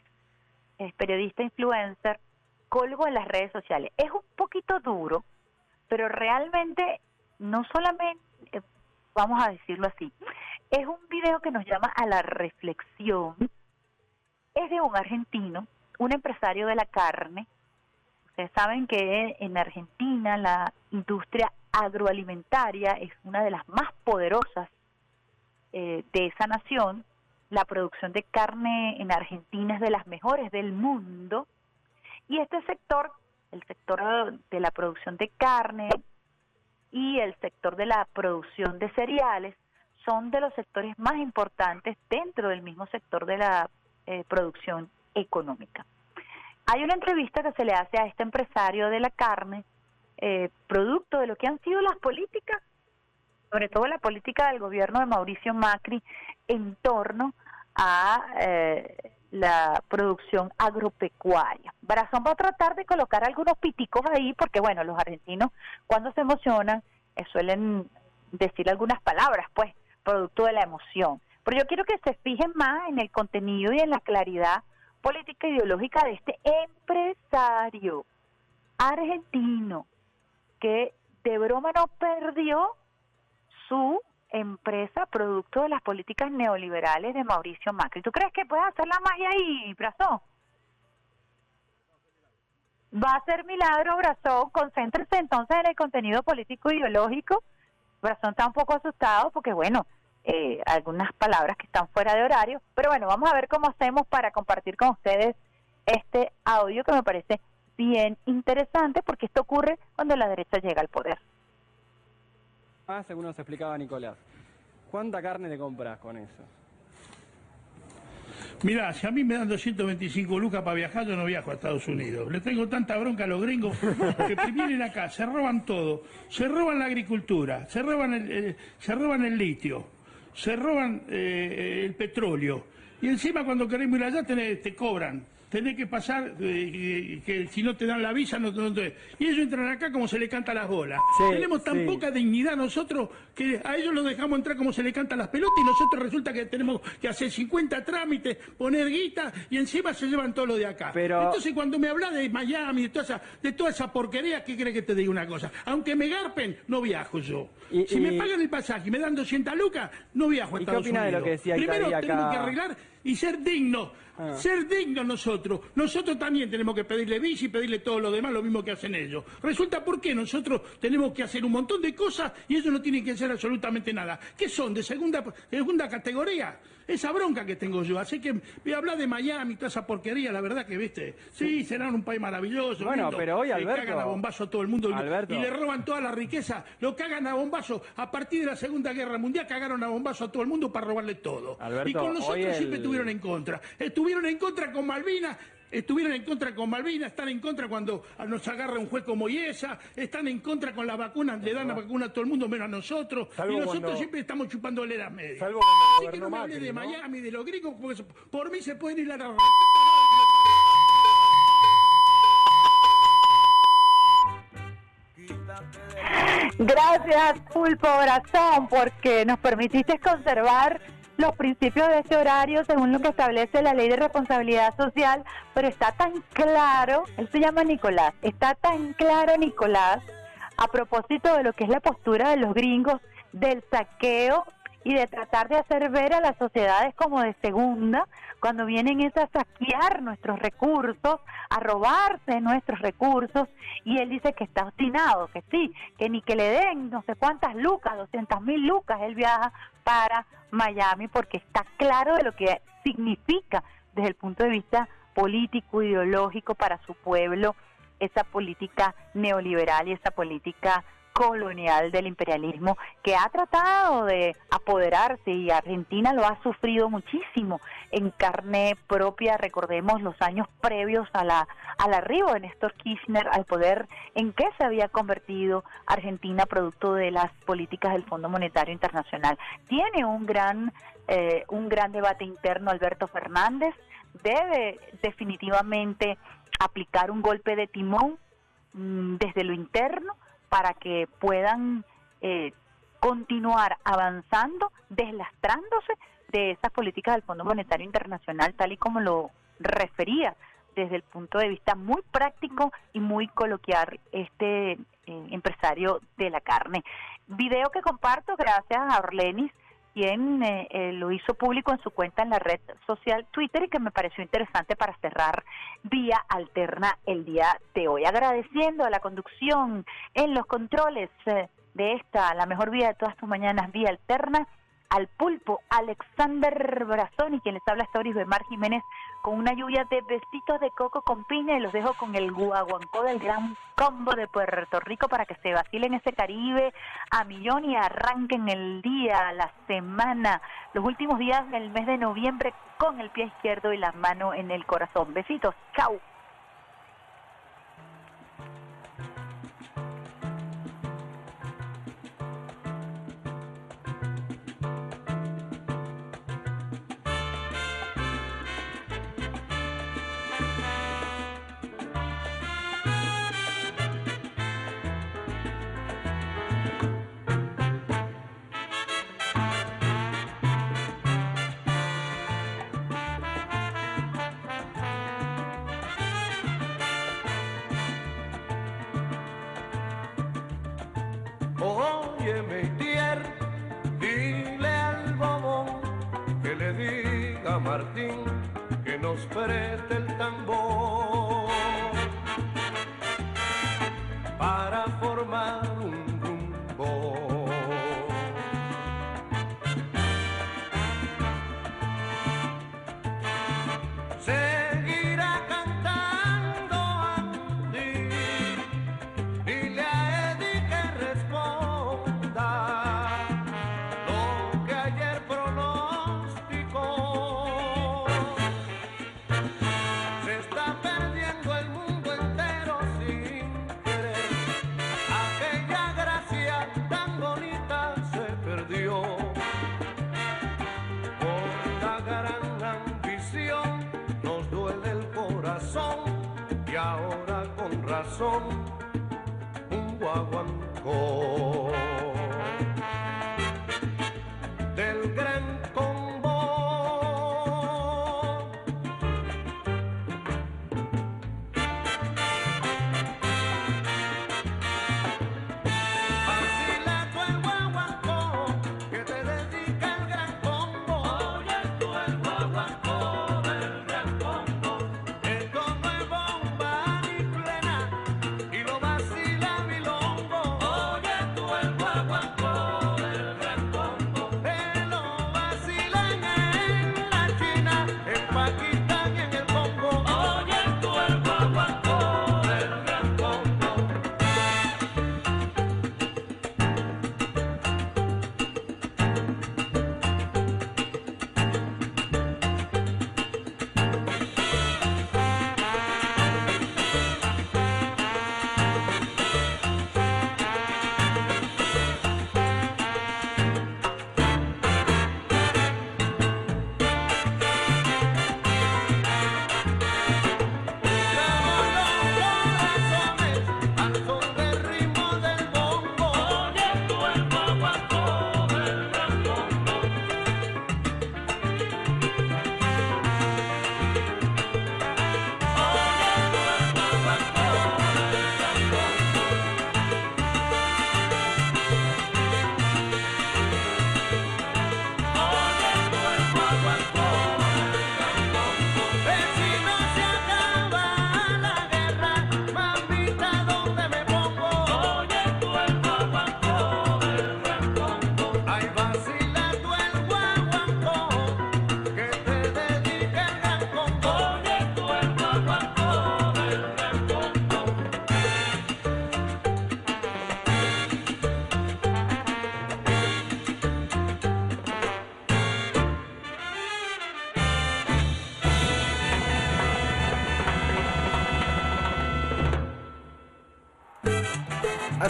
es periodista influencer, colgó en las redes sociales. Es un poquito duro, pero realmente no solamente, eh, vamos a decirlo así, es un video que nos llama a la reflexión. Es de un argentino, un empresario de la carne. Ustedes saben que en Argentina la industria agroalimentaria es una de las más poderosas eh, de esa nación. La producción de carne en Argentina es de las mejores del mundo. Y este sector, el sector de la producción de carne y el sector de la producción de cereales, son de los sectores más importantes dentro del mismo sector de la eh, producción económica. Hay una entrevista que se le hace a este empresario de la carne, eh, producto de lo que han sido las políticas, sobre todo la política del gobierno de Mauricio Macri en torno a eh, la producción agropecuaria. Brazón va a tratar de colocar algunos piticos ahí porque, bueno, los argentinos cuando se emocionan suelen decir algunas palabras, pues, producto de la emoción. Pero yo quiero que se fijen más en el contenido y en la claridad política e ideológica de este empresario argentino que de broma no perdió su empresa producto de las políticas neoliberales de Mauricio Macri. ¿Tú crees que puede hacer la magia ahí, Brazón? Va a ser milagro, Brazón. Concéntrese entonces en el contenido político ideológico. Brazón está un poco asustado porque, bueno, eh, algunas palabras que están fuera de horario. Pero bueno, vamos a ver cómo hacemos para compartir con ustedes este audio que me parece bien interesante porque esto ocurre cuando la derecha llega al poder. Ah, según nos explicaba Nicolás. ¿Cuánta carne te compras con eso? Mirá, si a mí me dan 225 lucas para viajar, yo no viajo a Estados Unidos. Le tengo tanta bronca a los gringos que vienen acá, se roban todo. Se roban la agricultura, se roban el, eh, se roban el litio, se roban eh, el petróleo. Y encima cuando queremos ir allá te cobran. Tenés que pasar, eh, que si no te dan la visa, no, no te... Y ellos entran acá como se le canta las bolas. Sí, Tenemos tan sí. poca dignidad nosotros que a ellos los dejamos entrar como se le cantan las pelotas y nosotros resulta que tenemos que hacer 50 trámites, poner guita y encima se llevan todo lo de acá. Pero- Entonces cuando me hablas de Miami, de toda, esa, de toda esa porquería, ¿qué crees que te diga una cosa? Aunque me garpen, no viajo yo. Y- si y- me pagan el pasaje y me dan 200 lucas, no viajo a ¿Y qué Estados opina de lo Unidos. que decía Primero Italia tenemos acá? que arreglar y ser dignos. Ah. Ser dignos nosotros. Nosotros también tenemos que pedirle visa y pedirle todo lo demás, lo mismo que hacen ellos. Resulta por qué nosotros tenemos que hacer un montón de cosas y ellos no tienen que hacer absolutamente nada. ¿Qué son? ¿De segunda, categoría? Esa bronca que tengo yo. Así que voy a hablar de Miami, toda esa porquería, la verdad que, viste, sí, serán un país maravilloso. Bueno, lindo, pero hoy, Alberto- cagan a bombazo a todo el mundo y- Alberto. y le roban toda la riqueza. Lo cagan a bombazo. A partir de la Segunda Guerra Mundial cagaron a bombazo a todo el mundo para robarle todo. Alberto, y con nosotros el- siempre estuvieron en contra. Estuvieron en contra con Malvinas. Estuvieron en contra con Malvinas, están en contra cuando nos agarra un juez como Iesa, están en contra con la vacuna, le dan la vacuna a todo el mundo menos a nosotros, Salvo y nosotros cuando- siempre estamos chupando las medias. Salvo cuando Así que no me hable de ¿no? Miami, de los gringos, porque por mí se pueden ir a la Gracias, Pulpo Brazón, porque nos permitiste conservar los principios de este horario según lo que establece la ley de responsabilidad social, pero está tan claro, él se llama Nicolás, está tan claro Nicolás a propósito de lo que es la postura de los gringos del saqueo y de tratar de hacer ver a las sociedades como de segunda cuando vienen es a saquear nuestros recursos, a robarse nuestros recursos y él dice que está obstinado, que sí, que ni que le den no sé cuántas lucas, 200 mil lucas, él viaja para Miami porque está claro de lo que significa desde el punto de vista político, ideológico para su pueblo esa política neoliberal y esa política colonial del imperialismo que ha tratado de apoderarse y Argentina lo ha sufrido muchísimo en carne propia, recordemos los años previos a la, al arribo de Néstor Kirchner al poder, en qué se había convertido Argentina producto de las políticas del Fondo Monetario Internacional. Tiene un gran, eh, un gran debate interno Alberto Fernández, debe definitivamente aplicar un golpe de timón mm, desde lo interno para que puedan eh, continuar avanzando, deslastrándose de esas políticas del Fondo Monetario Internacional, tal y como lo refería desde el punto de vista muy práctico y muy coloquial este eh, empresario de la carne. Video que comparto gracias a Orlenis, quien eh, eh, lo hizo público en su cuenta en la red social Twitter y que me pareció interesante para cerrar vía alterna el día de hoy. Agradeciendo a la conducción en los controles de esta, la mejor vía de todas tus mañanas, vía alterna, al pulpo Alexander Brazoni, quien les habla hasta de Mar Jiménez, con una lluvia de besitos de coco con piña y los dejo con el guaguancó del gran combo de Puerto Rico para que se vacilen ese Caribe a millón y arranquen el día, la semana, los últimos días del mes de noviembre con el pie izquierdo y la mano en el corazón. Besitos, chao. Óyeme, Tier, dile al bobo que le diga a Martín que nos preste el tambor. so